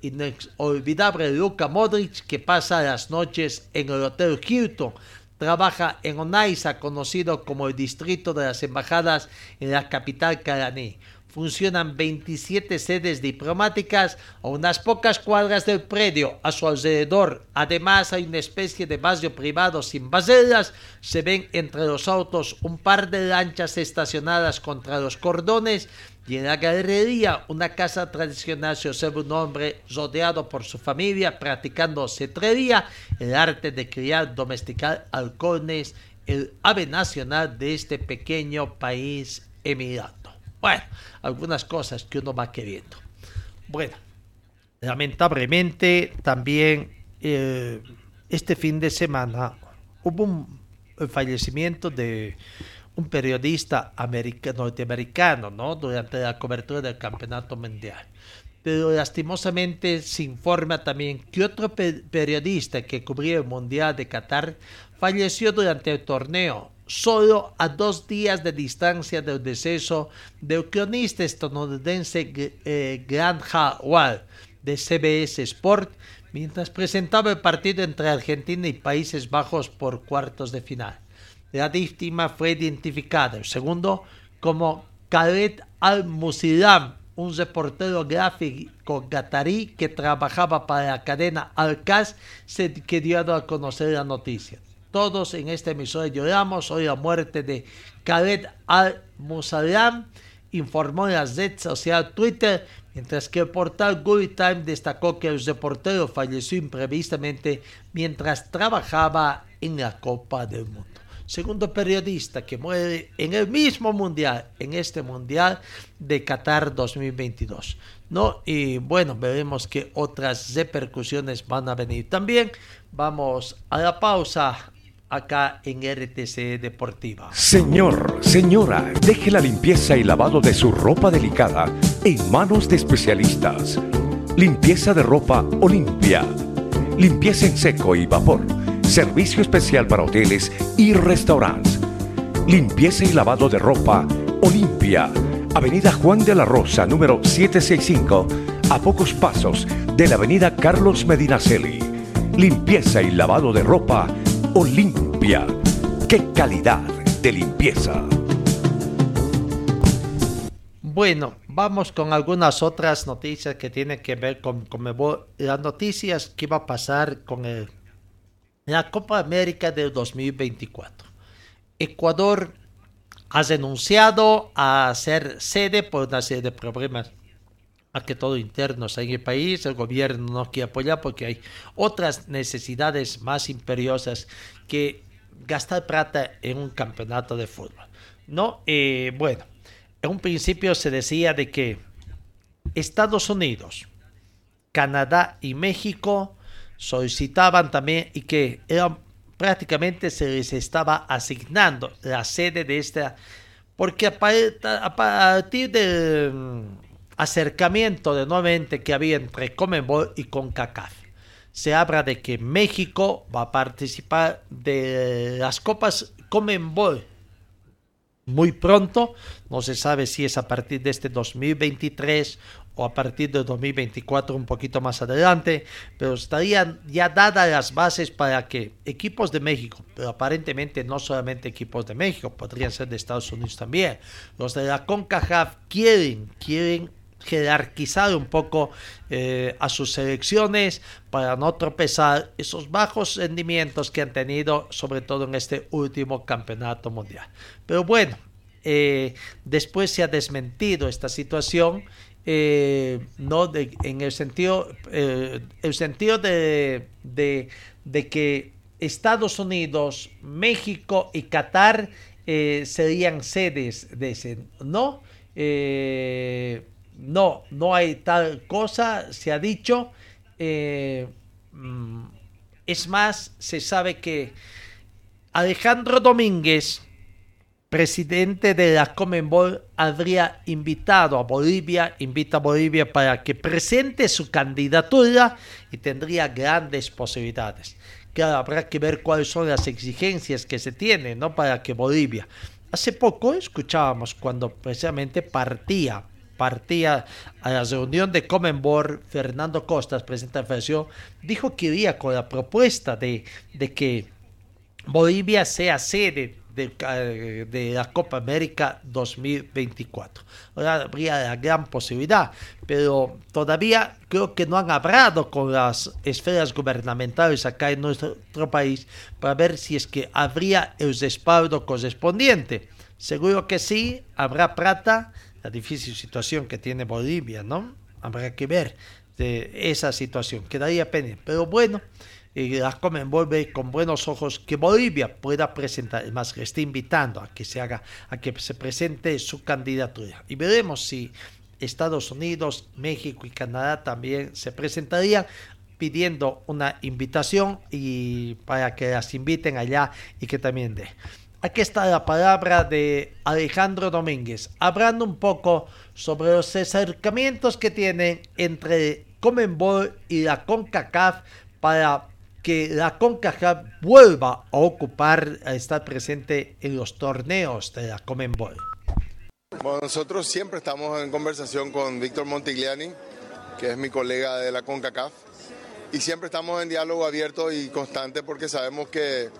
[SPEAKER 1] inolvidable Luka Modric, que pasa las noches en el Hotel Hilton trabaja en Onaiza, conocido como el distrito de las embajadas en la capital caraní. funcionan 27 sedes diplomáticas a unas pocas cuadras del predio a su alrededor. Además hay una especie de barrio privado sin baseras. Se ven entre los autos un par de lanchas estacionadas contra los cordones y en la galería una casa tradicional se observa un hombre rodeado por su familia practicando cetrería, el arte de criar, domesticar halcones, el ave nacional de este pequeño país emirado. Bueno, algunas cosas que uno va queriendo. Bueno, lamentablemente también eh, este fin de semana hubo un fallecimiento de un periodista norteamericano, ¿no? Durante la cobertura del campeonato mundial. Pero lastimosamente se informa también que otro periodista que cubría el Mundial de Qatar falleció durante el torneo solo a dos días de distancia del deceso del cronista estadounidense eh, Grant Howard de CBS Sport mientras presentaba el partido entre Argentina y Países Bajos por cuartos de final. La víctima fue identificada, el segundo, como Khaled Al-Musilam, un reportero gráfico qatarí que trabajaba para la cadena Al-Qas, que dio a conocer la noticia. Todos en este emisor lloramos hoy la muerte de Khaled al-Musalam, informó la red social Twitter, mientras que el portal Good Time destacó que el reportero falleció imprevistamente mientras trabajaba en la Copa del Mundo. Segundo periodista que muere en el mismo mundial, en este mundial de Qatar 2022. ¿no? Y bueno, veremos que otras repercusiones van a venir también. Vamos a la pausa acá en RTC Deportiva.
[SPEAKER 2] Señor, señora, deje la limpieza y lavado de su ropa delicada en manos de especialistas. Limpieza de ropa Olimpia. Limpieza en seco y vapor. Servicio especial para hoteles y restaurantes. Limpieza y lavado de ropa Olimpia. Avenida Juan de la Rosa, número 765, a pocos pasos de la Avenida Carlos Medinaceli. Limpieza y lavado de ropa Olimpia. ¡Qué calidad de limpieza!
[SPEAKER 1] Bueno, vamos con algunas otras noticias que tienen que ver con, las noticias que va a pasar con el, la Copa América del 2024. Ecuador ha denunciado a ser sede por una serie de problemas a que todo interno en el país, el gobierno no quiere apoyar porque hay otras necesidades más imperiosas que gastar plata en un campeonato de fútbol. No, eh, bueno, en un principio se decía de que Estados Unidos, Canadá y México solicitaban también y que prácticamente se les estaba asignando la sede de esta, porque a partir de acercamiento de nuevamente que había entre Comebol y CONCACAF. Se habla de que México va a participar de las copas Comebol muy pronto. No se sabe si es a partir de este 2023 o a partir de 2024 un poquito más adelante, pero estarían ya dadas las bases para que equipos de México, pero aparentemente no solamente equipos de México, podrían ser de Estados Unidos también, los de la CONCACAF quieren, quieren jerarquizar un poco eh, a sus selecciones para no tropezar esos bajos rendimientos que han tenido, sobre todo en este último campeonato mundial. Pero bueno, eh, después se ha desmentido esta situación. Eh, no en el sentido el sentido de, de, que Estados Unidos México y Qatar serían sedes de ese no no, no hay tal cosa, se ha dicho. Eh, mm, es más, se sabe que Alejandro Domínguez, presidente de la Comenbol, habría invitado a Bolivia, invita a Bolivia para que presente su candidatura y tendría grandes posibilidades. Claro, habrá que ver cuáles son las exigencias que se tienen, ¿no? Para que Bolivia. Hace poco escuchábamos cuando precisamente partía partía a la reunión de Comenbor, Fernando Costas, presidente de la Federación, dijo que iría con la propuesta de, de que Bolivia sea sede de, la Copa América 2024. Ahora habría la gran posibilidad, pero todavía creo que no han hablado con las esferas gubernamentales acá en nuestro país para ver si es que habría el respaldo correspondiente. Seguro que sí, habrá plata, la difícil situación que tiene Bolivia, ¿no? Habrá que ver de esa situación, quedaría pendiente. Pero bueno, y la Comenbol ve con buenos ojos que Bolivia pueda presentar, más le está invitando a que se haga, a que se presente su candidatura. Y veremos si Estados Unidos, México y Canadá también se presentarían pidiendo una invitación y para que las inviten allá y que también dé. Aquí está la palabra de Alejandro Domínguez, hablando un poco sobre los acercamientos que tienen entre Comenbol y la CONCACAF para que la CONCACAF vuelva a ocupar, a estar presente en los torneos de la Comenbol.
[SPEAKER 5] Bueno, nosotros siempre estamos en conversación con Víctor Montigliani, que es mi colega de la CONCACAF, y siempre estamos en diálogo abierto y constante porque sabemos que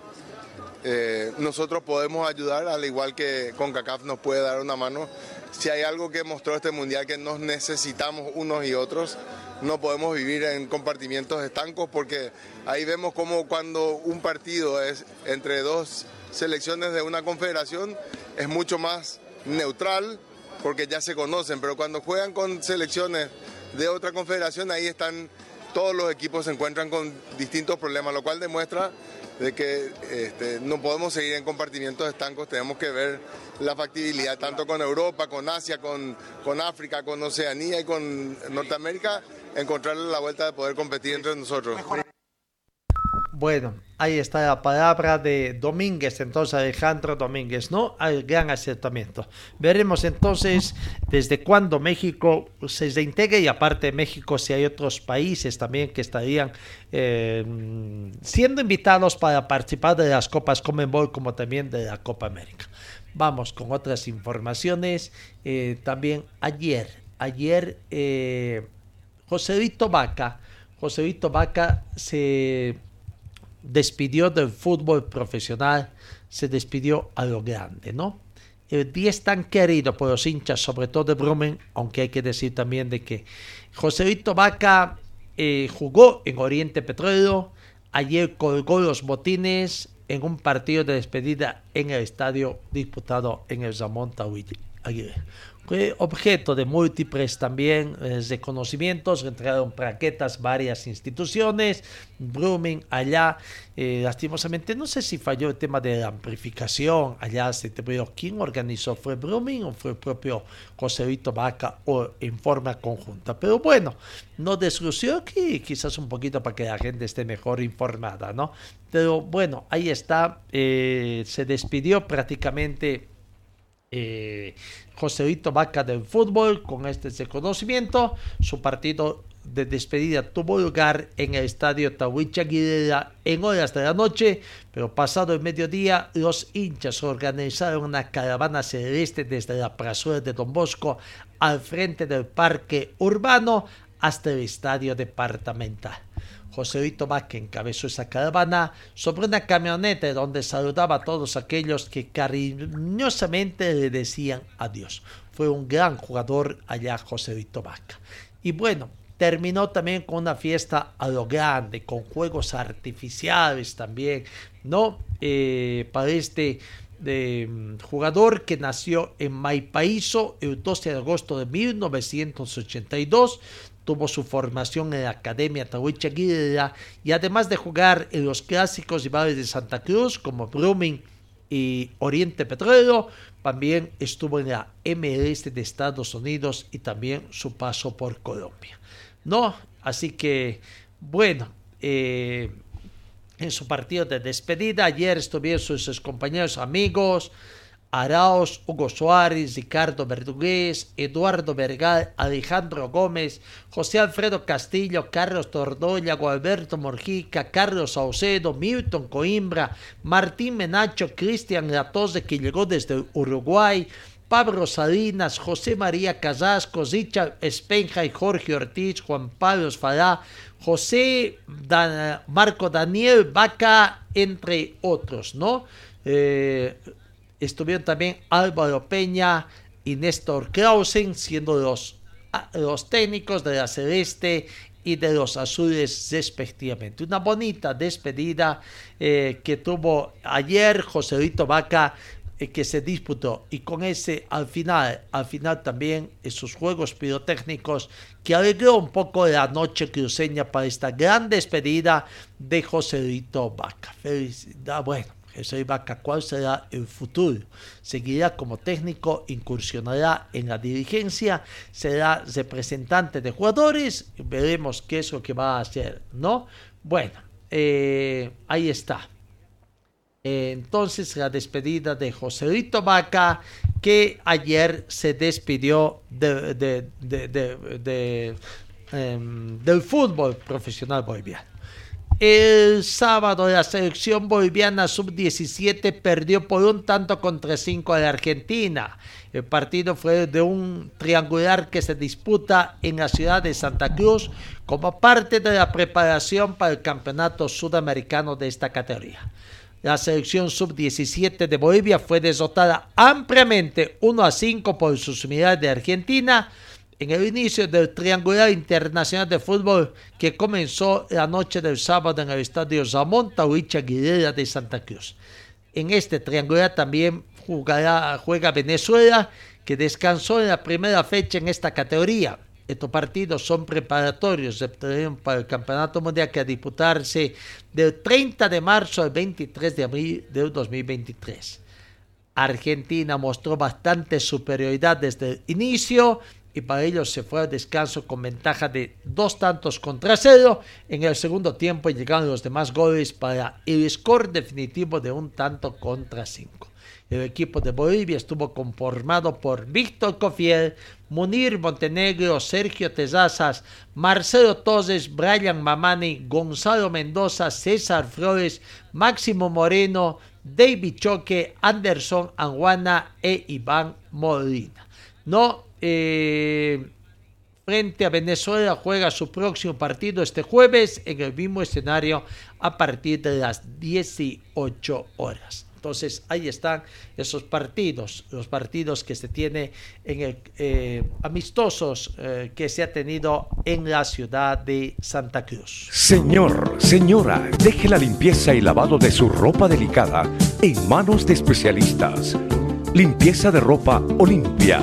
[SPEAKER 5] eh, nosotros podemos ayudar, al igual que CONCACAF nos puede dar una mano. Si hay algo que mostró este mundial que nos necesitamos unos y otros, no podemos vivir en compartimientos estancos porque ahí vemos como cuando un partido es entre dos selecciones de una confederación es mucho más neutral porque ya se conocen, pero cuando juegan con selecciones de otra confederación ahí están todos los equipos se encuentran con distintos problemas, lo cual demuestra de que este, no podemos seguir en compartimientos estancos, tenemos que ver la factibilidad tanto con Europa, con Asia, con, con África, con Oceanía y con Norteamérica, encontrar la vuelta de poder competir entre nosotros.
[SPEAKER 1] Bueno, ahí está la palabra de Domínguez, entonces Alejandro Domínguez, ¿no? Al gran acertamiento. Veremos entonces desde cuándo México se reintegre y aparte de México si hay otros países también que estarían eh, siendo invitados para participar de las Copas Comenbol como también de la Copa América. Vamos con otras informaciones. Eh, también ayer, ayer eh, José Vito Vaca, José Vito Vaca se despidió del fútbol profesional, se despidió a lo grande, ¿no? El día es tan querido por los hinchas, sobre todo de Brumen, aunque hay que decir también de que Joselito Vaca eh, jugó en Oriente Petróleo, ayer colgó los botines en un partido de despedida en el estadio disputado en el Ramón Aguirre objeto de múltiples también eh, reconocimientos, entregaron plaquetas varias instituciones, Brumming allá, eh, lastimosamente no sé si falló el tema de la amplificación, allá se te veo quién organizó, fue Brumming o fue el propio Joséito Vaca o en forma conjunta, pero bueno, no deslució que quizás un poquito para que la gente esté mejor informada, ¿no? Pero bueno, ahí está, eh, se despidió prácticamente eh, Joséito Vaca del fútbol con este reconocimiento. Su partido de despedida tuvo lugar en el estadio Tahuicha en horas de la noche, pero pasado el mediodía los hinchas organizaron una caravana celeste desde la plaza de Don Bosco al frente del parque urbano hasta el estadio departamental. Joséito Vázquez encabezó esa caravana sobre una camioneta donde saludaba a todos aquellos que cariñosamente le decían adiós. Fue un gran jugador allá Joséito Vázquez. Y bueno, terminó también con una fiesta a lo grande, con juegos artificiales también, ¿no? Eh, para este mm, jugador que nació en Maipaíso el 12 de agosto de 1982, tuvo su formación en la Academia Tahuicha y además de jugar en los clásicos rivales de Santa Cruz como Brumming y Oriente Petróleo, también estuvo en la MLS de Estados Unidos y también su paso por Colombia. No, así que bueno, eh, en su partido de despedida ayer estuvieron sus compañeros amigos, Araos, Hugo Suárez, Ricardo Verdugués, Eduardo Vergal, Alejandro Gómez, José Alfredo Castillo, Carlos Tordoya, Gualberto Morjica, Carlos Saucedo, Milton Coimbra, Martín Menacho, Cristian Latose, que llegó desde Uruguay, Pablo Salinas, José María Casasco, Richard Espenja y Jorge Ortiz, Juan Pablo Falá, José Marco Daniel Vaca, entre otros, ¿no? Eh, estuvieron también Álvaro Peña y Néstor Clausen siendo los, los técnicos de la Celeste y de los azules respectivamente. Una bonita despedida eh, que tuvo ayer Joselito Vaca eh, que se disputó y con ese al final, al final también esos juegos pirotécnicos que alegró un poco la noche cruceña para esta gran despedida de Joselito Vaca. Felicidad, bueno, José Vaca, ¿cuál será el futuro? ¿Seguirá como técnico? ¿Incursionará en la dirigencia? ¿Será representante de jugadores? Veremos qué es lo que va a hacer, ¿no? Bueno, eh, ahí está. entonces la despedida de Joselito Vaca, que ayer se despidió de, em, del fútbol profesional boliviano. El sábado la selección boliviana sub-17 perdió por un tanto contra cinco a la Argentina. El partido fue de un triangular que se disputa en la ciudad de Santa Cruz como parte de la preparación para el campeonato sudamericano de esta categoría. La selección sub-17 de Bolivia fue desotada ampliamente 1 a 5 por su sumidad de Argentina en el inicio del Triangular Internacional de Fútbol que comenzó la noche del sábado en el estadio Ramón Tauricha Aguilera de Santa Cruz. En este triangular también jugará, juega Venezuela, que descansó en la primera fecha en esta categoría. Estos partidos son preparatorios para el Campeonato Mundial que a disputarse del 30 de marzo al 23 de abril del 2023. Argentina mostró bastante superioridad desde el inicio y para ellos se fue al descanso con ventaja de dos tantos contra cero. En el segundo tiempo llegaron los demás goles para el score definitivo de un tanto contra cinco. El equipo de Bolivia estuvo conformado por Víctor Cofiel, Munir Montenegro, Sergio Tezazas, Marcelo Toses, Brian Mamani, Gonzalo Mendoza, César Flores, Máximo Moreno, David Choque, Anderson Anguana e Iván Molina. No eh, frente a Venezuela juega su próximo partido este jueves en el mismo escenario a partir de las 18 horas. Entonces ahí están esos partidos, los partidos que se tiene en eh, amistosos eh, que se ha tenido en la ciudad de Santa Cruz.
[SPEAKER 2] Señor, señora, deje la limpieza y lavado de su ropa delicada en manos de especialistas. Limpieza de ropa Olimpia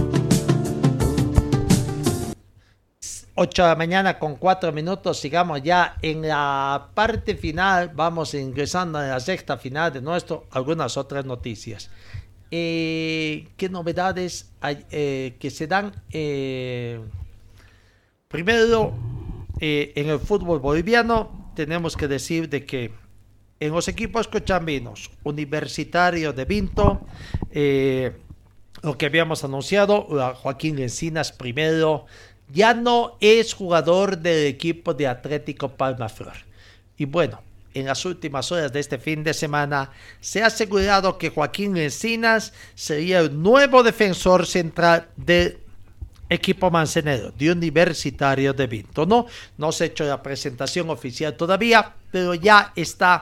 [SPEAKER 1] 8 de la mañana con 4 minutos, sigamos ya en la parte final, vamos ingresando en la sexta final de nuestro, algunas otras noticias. Eh, ¿Qué novedades hay, eh, que se dan? Eh, primero, en el fútbol boliviano tenemos que decir de que en los equipos cochambinos, Universitario de Vinto, lo que habíamos anunciado, Joaquín Encinas primero, ya no es jugador del equipo de Atlético Palmaflor. Y bueno, en las últimas horas de este fin de semana se ha asegurado que Joaquín Encinas sería el nuevo defensor central del equipo mancenero de Universitario de Vinto. No, no se ha hecho la presentación oficial todavía, pero ya está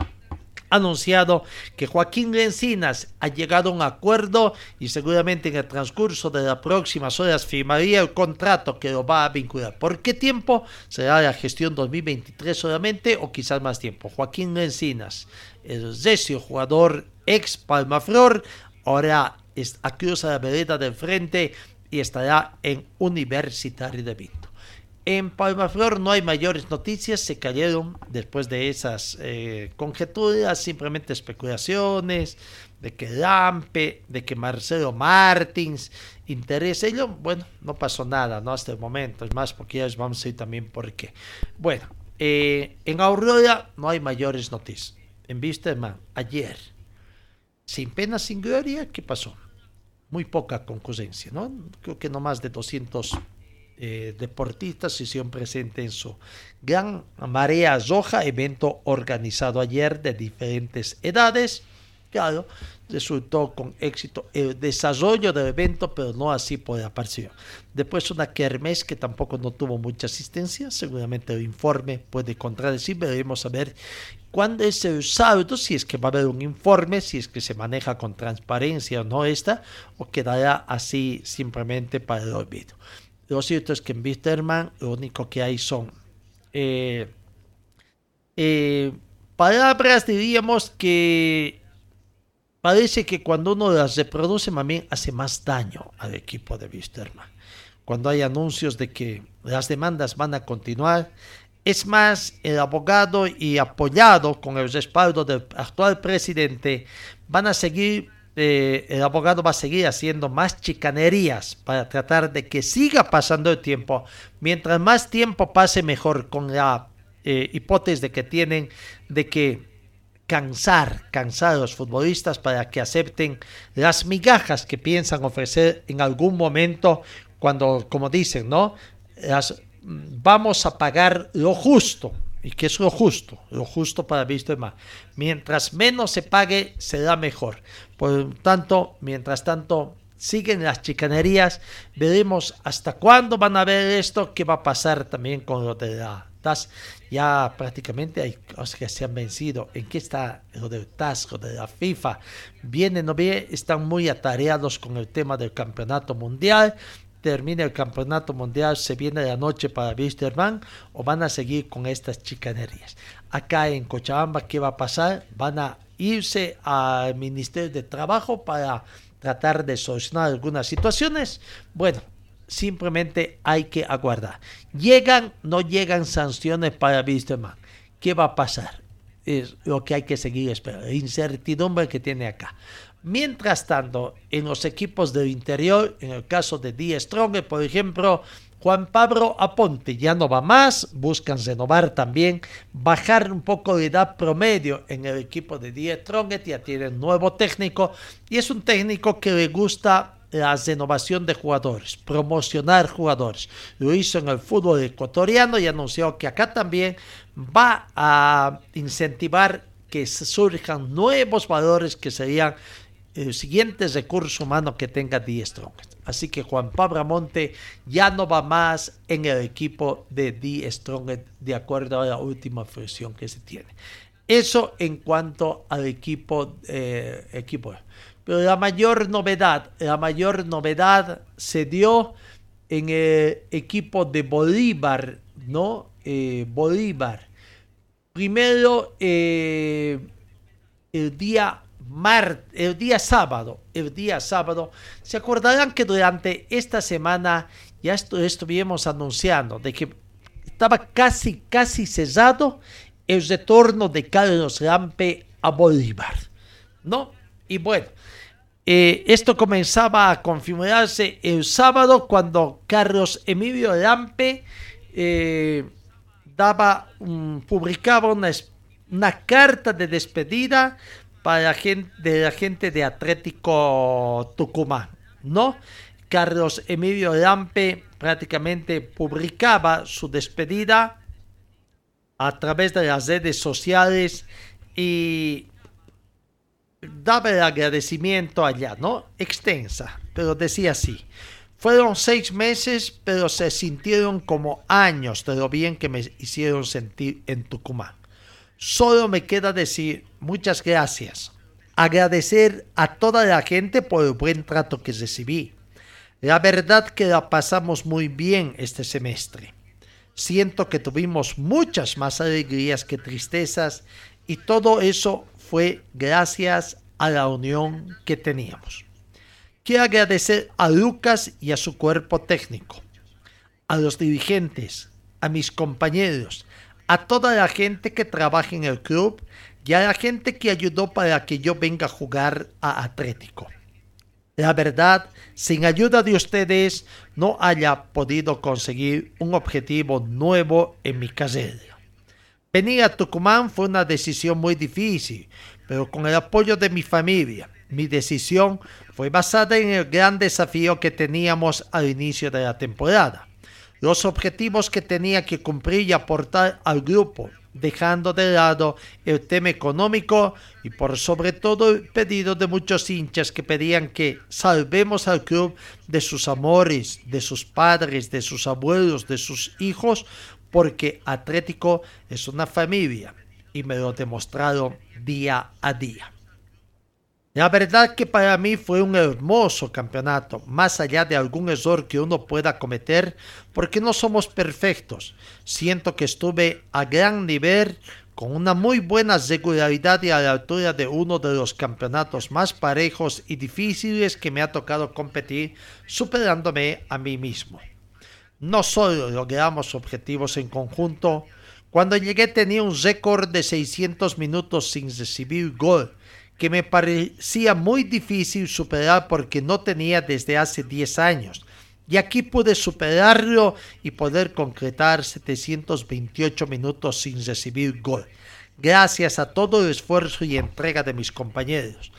[SPEAKER 1] anunciado que Joaquín Lencinas ha llegado a un acuerdo y seguramente en el transcurso de las próximas horas firmaría el contrato que lo va a vincular. ¿Por qué tiempo? ¿Será la gestión 2023 solamente o quizás más tiempo? Joaquín Lencinas, el recio jugador ex Palmaflor, ahora cruza la vereda del frente y estará en Universitario de Vinto. En Palmaflor no hay mayores noticias, se cayeron después de esas eh, conjeturas, simplemente especulaciones de que Lampe, de que Marcelo Martins interesa. Y bueno, no pasó nada, ¿no? Hasta el momento, es más, porque ya les vamos a ir también por qué. Bueno, eh, en Aurora no hay mayores noticias. En Wisterman, ayer, sin pena, sin gloria, ¿qué pasó? Muy poca concurrencia, ¿no? Creo que no más de 200 eh, deportistas hicieron presentes en su gran marea roja, evento organizado ayer de diferentes edades. Claro, resultó con éxito el desarrollo del evento, pero no así por la participación. Después una kermés que tampoco no tuvo mucha asistencia, seguramente el informe puede contradecir, veremos a ver cuándo es el saldo, si es que va a haber un informe, si es que se maneja con transparencia o no esta, o quedará así simplemente para el olvido. Lo cierto es que en Wisterman lo único que hay son eh, eh, palabras, diríamos que parece que cuando uno las reproduce, también hace más daño al equipo de Wisterman. Cuando hay anuncios de que las demandas van a continuar, es más, el abogado y apoyado con el respaldo del actual presidente van a seguir, eh, el abogado va a seguir haciendo más chicanerías para tratar de que siga pasando el tiempo. Mientras más tiempo pase mejor con la eh, hipótesis de que tienen de que cansar, cansar a los futbolistas para que acepten las migajas que piensan ofrecer en algún momento cuando, como dicen, ¿no? Las, vamos a pagar lo justo. ¿Y qué es lo justo? Lo justo para visto más. Mientras menos se pague, será mejor. Por tanto, mientras tanto, siguen las chicanerías. Veremos hasta cuándo van a ver esto, qué va a pasar también con lo de la TAS. Ya prácticamente hay cosas que se han vencido. ¿En qué está lo del TAS, lo de la FIFA? Vienen no bien, están muy atareados con el tema del campeonato mundial. Termina el campeonato mundial, se viene la noche para Wisterman o van a seguir con estas chicanerías. Acá en Cochabamba, ¿qué va a pasar? Van a irse al Ministerio de Trabajo para tratar de solucionar algunas situaciones. Bueno, simplemente hay que aguardar. Llegan, no llegan sanciones para Wisterman. ¿Qué va a pasar? Es lo que hay que seguir esperando. Incertidumbre que tiene acá. Mientras tanto, en los equipos del interior, en el caso de Die Strong, por ejemplo, Juan Pablo Aponte ya no va más, buscan renovar también, bajar un poco de edad promedio en el equipo de Die Strong, ya tienen nuevo técnico y es un técnico que le gusta la renovación de jugadores, promocionar jugadores. Lo hizo en el fútbol ecuatoriano y anunció que acá también va a incentivar que surjan nuevos valores que serían el siguiente recurso humano que tenga Die Strongest. Así que Juan Pablo Monte ya no va más en el equipo de Die Strongest de acuerdo a la última versión que se tiene. Eso en cuanto al equipo, eh, equipo. Pero la mayor novedad, la mayor novedad se dio en el equipo de Bolívar, ¿no? Eh, Bolívar. Primero, eh, el día el día sábado, el día sábado, se acordarán que durante esta semana ya estuvimos anunciando de que estaba casi, casi cesado el retorno de Carlos Lampe a Bolívar, ¿no? Y bueno, eh, esto comenzaba a configurarse el sábado cuando Carlos Emilio Lampe eh, daba, publicaba una, una carta de despedida para la gente, de la gente de Atlético Tucumán, ¿no? Carlos Emilio Lampe prácticamente publicaba su despedida a través de las redes sociales y daba el agradecimiento allá, ¿no? Extensa, pero decía así. Fueron seis meses, pero se sintieron como años de lo bien que me hicieron sentir en Tucumán. Solo me queda decir muchas gracias. Agradecer a toda la gente por el buen trato que recibí. La verdad que la pasamos muy bien este semestre. Siento que tuvimos muchas más alegrías que tristezas y todo eso fue gracias a la unión que teníamos. Quiero agradecer a Lucas y a su cuerpo técnico, a los dirigentes, a mis compañeros, a toda la gente que trabaja en el club y a la gente que ayudó para que yo venga a jugar a Atlético. La verdad, sin ayuda de ustedes no haya podido conseguir un objetivo nuevo en mi carrera. Venir a Tucumán fue una decisión muy difícil, pero con el apoyo de mi familia, mi decisión fue basada en el gran desafío que teníamos al inicio de la temporada los objetivos que tenía que cumplir y aportar al grupo, dejando de lado el tema económico y por sobre todo el pedido de muchos hinchas que pedían que salvemos al club de sus amores, de sus padres, de sus abuelos, de sus hijos, porque Atlético es una familia y me lo demostraron día a día. La verdad que para mí fue un hermoso campeonato, más allá de algún error que uno pueda cometer, porque no somos perfectos. Siento que estuve a gran nivel, con una muy buena regularidad y a la altura de uno de los campeonatos más parejos y difíciles que me ha tocado competir, superándome a mí mismo. No solo logramos objetivos en conjunto, cuando llegué tenía un récord de 600 minutos sin recibir gol, que me parecía muy difícil superar porque no tenía desde hace 10 años. Y aquí pude superarlo y poder concretar 728 minutos sin recibir gol, gracias a todo el esfuerzo y entrega de mis compañeros.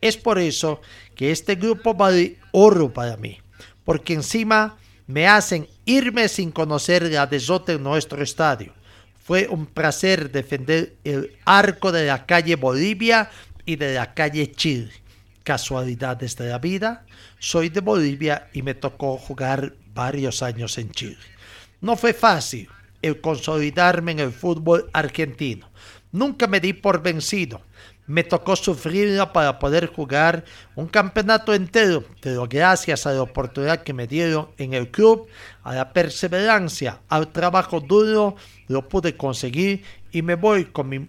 [SPEAKER 1] Es por eso que este grupo vale oro para mí, porque encima me hacen irme sin conocer la desota en nuestro estadio. Fue un placer defender el arco de la calle Bolivia y de la calle Chile. Casualidades de la vida, soy de Bolivia y me tocó jugar varios años en Chile. No fue fácil el consolidarme en el fútbol argentino. Nunca me di por vencido. Me tocó sufrirla para poder jugar un campeonato entero, pero gracias a la oportunidad que me dieron en el club, a la perseverancia, al trabajo duro, lo pude conseguir y me voy con mi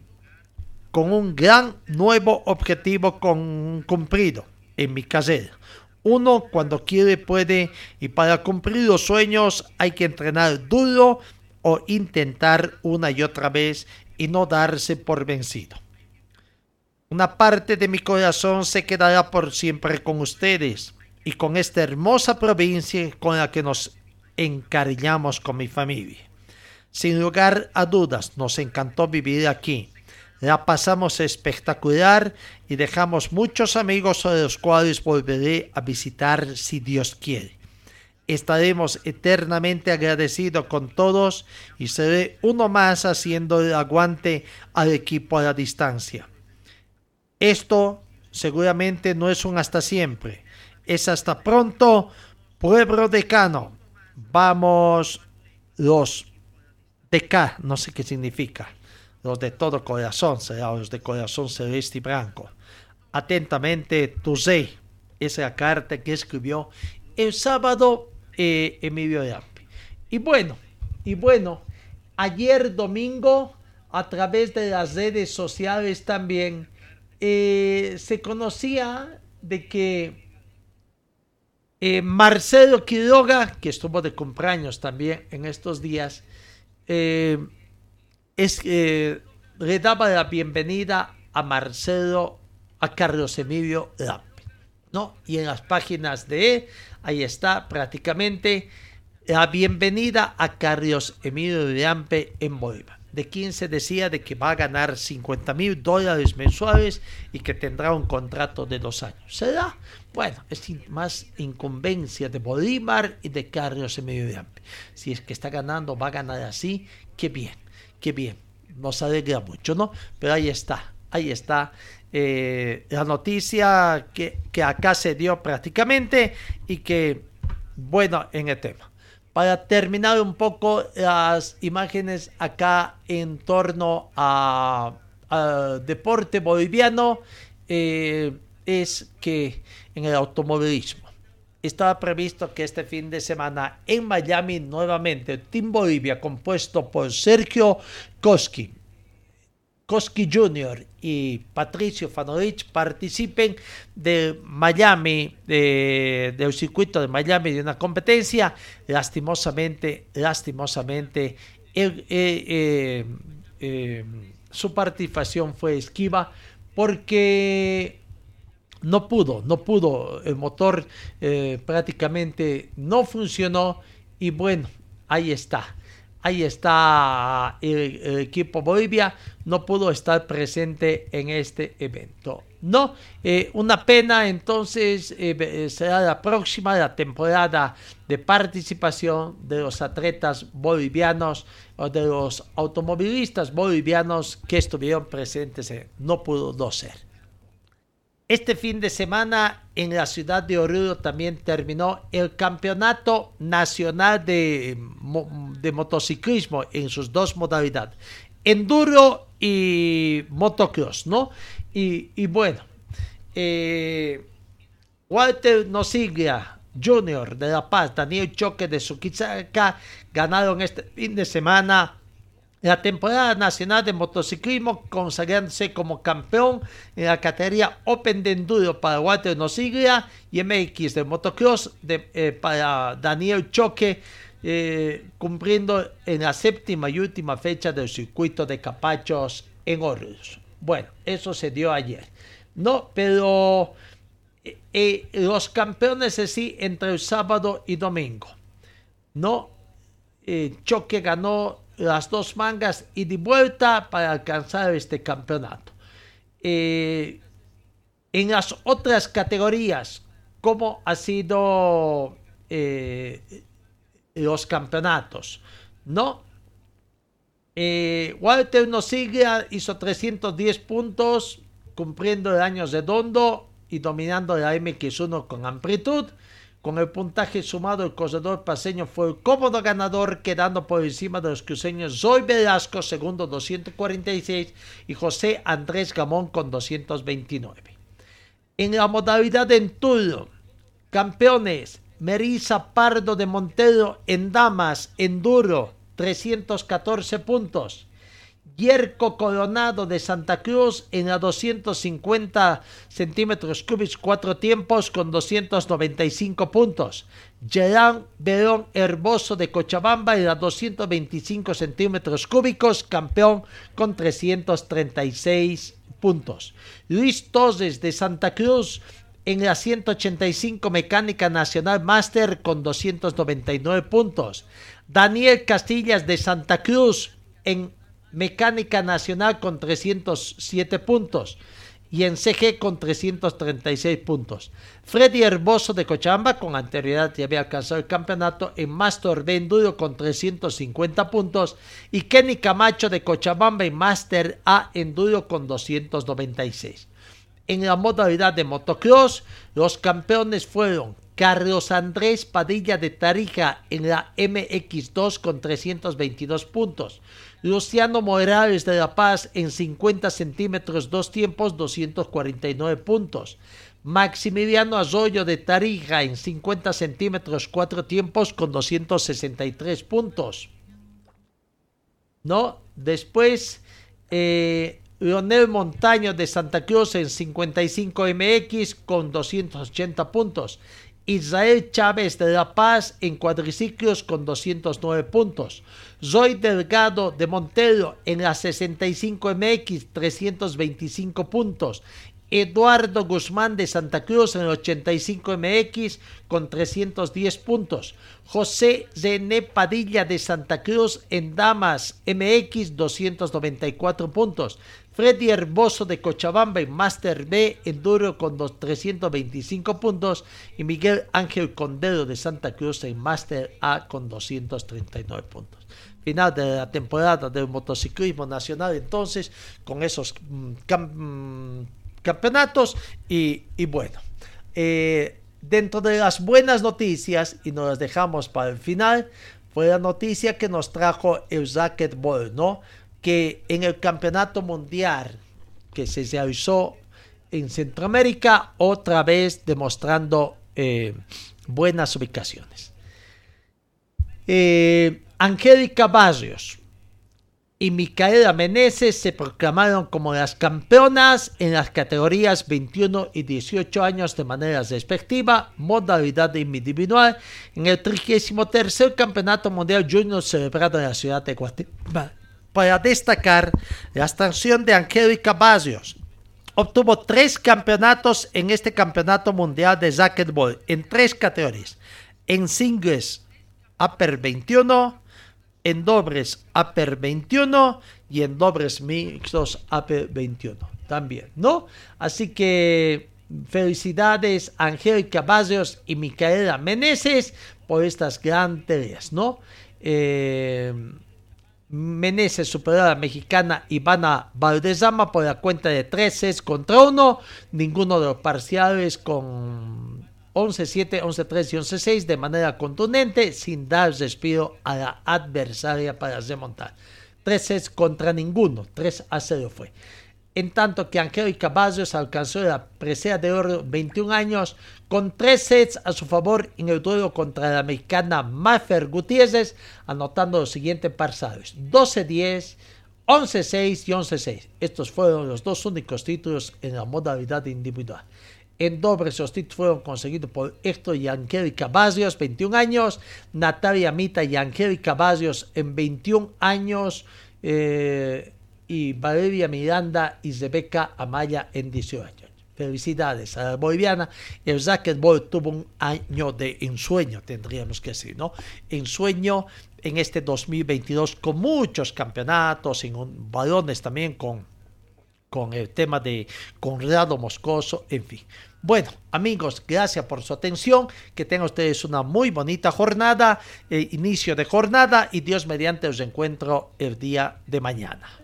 [SPEAKER 1] con un gran nuevo objetivo cumplido en mi carrera. Uno cuando quiere puede y para cumplir los sueños hay que entrenar duro o intentar una y otra vez y no darse por vencido. Una parte de mi corazón se quedará por siempre con ustedes y con esta hermosa provincia con la que nos encariñamos con mi familia. Sin lugar a dudas, nos encantó vivir aquí la pasamos espectacular y dejamos muchos amigos a los cuales volveré a visitar si Dios quiere. Estaremos eternamente agradecidos con todos y seré uno más haciendo el aguante al equipo a la distancia. Esto seguramente no es un hasta siempre, es hasta pronto, pueblo decano. Vamos los de no sé qué significa los de todo corazón, será los de corazón celeste y blanco. Atentamente, Tuzé, esa carta que escribió el sábado eh, Emilio Lampi. Y bueno, y bueno, ayer domingo, a través de las redes sociales también, eh, se conocía de que eh, Marcelo Quiroga, que estuvo de cumpleaños también en estos días, es, eh, le daba la bienvenida a Marcelo, a Carlos Emilio Lampe, ¿no? Y en las páginas de, ahí está prácticamente la bienvenida a Carlos Emilio Lampe en Bolívar. De quien se decía de que va a ganar 50 mil dólares mensuales y que tendrá un contrato de dos años. ¿Será? Bueno, es más incumbencia de Bolívar y de Carlos Emilio Lampe. Si es que está ganando, va a ganar así, qué bien qué bien, nos alegra mucho, ¿no? Pero ahí está, ahí está eh, la noticia que, que, acá se dio prácticamente y que, bueno, en el tema. Para terminar un poco las imágenes acá en torno al deporte boliviano, eh, es que en el automovilismo estaba previsto que este fin de semana en Miami nuevamente Team Bolivia compuesto por Sergio Koski, Koski Jr. y Patricio Fanovich participen de Miami, del circuito de Miami de una competencia. Lastimosamente, lastimosamente, eh, eh, eh, su participación fue esquiva porque no pudo, no pudo, el motor eh, prácticamente no funcionó y bueno, ahí está. ahí está el, el, equipo Bolivia, no pudo estar presente en este evento. No, eh, una pena, entonces eh, será la próxima la temporada de participación de los atletas bolivianos o de los automovilistas bolivianos que estuvieron presentes. no pudo no ser. Este fin de semana en la ciudad de Oruro también terminó el Campeonato Nacional de, de Motociclismo en sus dos modalidades, enduro y motocross, ¿no? Y, bueno, eh, Walter Nosiglia Jr. de La Paz, Daniel Choque de Suquizaca ganaron este fin de semana la temporada nacional de motociclismo, consagrándose como campeón en la categoría Open de Enduro para Walter Nosiglia y MX de motocross eh, para Daniel Choque, eh, cumpliendo en la séptima y última fecha del circuito de Capachos en Orus. Bueno, eso se dio ayer. No, pero eh, los campeones así entre el sábado y domingo. No, Choque ganó las dos mangas y de vuelta para alcanzar este campeonato. Eh, en las otras categorías, ¿cómo ha sido eh, los campeonatos? ¿No? Eh, Walter Nosiglia hizo 310 puntos, cumpliendo el año redondo y dominando la MX1 con amplitud. Con el puntaje sumado, el corredor paseño fue el cómodo ganador, quedando por encima de los cruceños Zoe Velasco, segundo 246, y José Andrés Gamón con 229. En la modalidad de enduro, campeones, Merisa Pardo de Montero en damas, enduro, 314 puntos. Yerko Coronado de Santa Cruz en a 250 centímetros cúbicos, cuatro tiempos con 295 puntos. Gerán Verón Herboso de Cochabamba en a 225 centímetros cúbicos, campeón con 336 puntos. Luis Toses de Santa Cruz en la 185 Mecánica Nacional Master con 299 puntos. Daniel Castillas de Santa Cruz en Mecánica Nacional con 307 puntos y en CG con 336 puntos. Freddy Herboso de Cochabamba con anterioridad ya había alcanzado el campeonato en Master de Enduro con 350 puntos y Kenny Camacho de Cochabamba en Master A Enduro con 296. En la modalidad de motocross, los campeones fueron Carlos Andrés Padilla de Tarija en la MX2 con 322 puntos. Luciano Morales de La Paz en 50 centímetros, dos tiempos, 249 puntos. Maximiliano Arroyo de Tarija en 50 centímetros, cuatro tiempos, con 263 puntos. ¿No? Después, eh, Leonel Montaño de Santa Cruz en 55 MX con 280 puntos. Israel Chávez de La Paz en cuadriciclos con 209 puntos. Zoe Delgado de Montero en la 65 MX 325 puntos. Eduardo Guzmán de Santa Cruz en el 85 MX con 310 puntos. José Zené Padilla de Santa Cruz en Damas MX 294 puntos. Freddy Herboso de Cochabamba en Master B Enduro con 325 puntos y Miguel Ángel Condero de Santa Cruz en Master A con 239 puntos. Final de la temporada del motociclismo nacional entonces con esos mm, mm, campeonatos y, bueno. Eh, dentro de las buenas noticias, y nos las dejamos para el final, fue la noticia que nos trajo el ¿no? Que en el campeonato mundial que se realizó en Centroamérica, otra vez demostrando eh, buenas ubicaciones. Eh, Angélica Barrios y Micaela Meneses se proclamaron como las campeonas en las categorías 21 y 18 años de manera respectiva, modalidad individual, en el 33 Campeonato Mundial Junior celebrado en la ciudad de Guatemala para destacar la extensión de Angélica Barrios. Obtuvo tres campeonatos en este campeonato mundial de racquetball en tres categorías. En singles upper 21, en dobles Upper 21 y en dobles mixtos Upper 21 también, ¿no? Así que felicidades Angélica Barrios y Micaela Meneses por estas grandes peleas, ¿no? Eh, Meneses superó a la mexicana Ivana Valdezama por la cuenta de 13 contra 1, ninguno de los parciales con 11-7, 11-3 y 11-6 de manera contundente, sin dar respiro a la adversaria para remontar. 3 sets contra ninguno, 3 a 0 fue. En tanto que Angélica Barrios alcanzó la presea de oro 21 años con 3 sets a su favor en el duelo contra la mexicana Maffer Gutiérrez, anotando los siguientes parciales: 12-10, 11-6 y 11-6. Estos fueron los dos únicos títulos en la modalidad individual. En dobles los títulos fueron conseguidos por Héctor y Angélica Barrios, 21 años, Natalia Mita y Angélica Barrios en 21 años, eh, y Valeria Miranda y Rebeca Amaya en 18 años. Felicidades a la boliviana. El racquetball tuvo un año de ensueño, tendríamos que decir, ¿no? Ensueño en este 2022 con muchos campeonatos, en balones también con, con el tema de Conrado Moscoso, en fin. Bueno, amigos, gracias por su atención. Que tengan ustedes una muy bonita jornada, eh, inicio de jornada y Dios mediante os encuentro el día de mañana.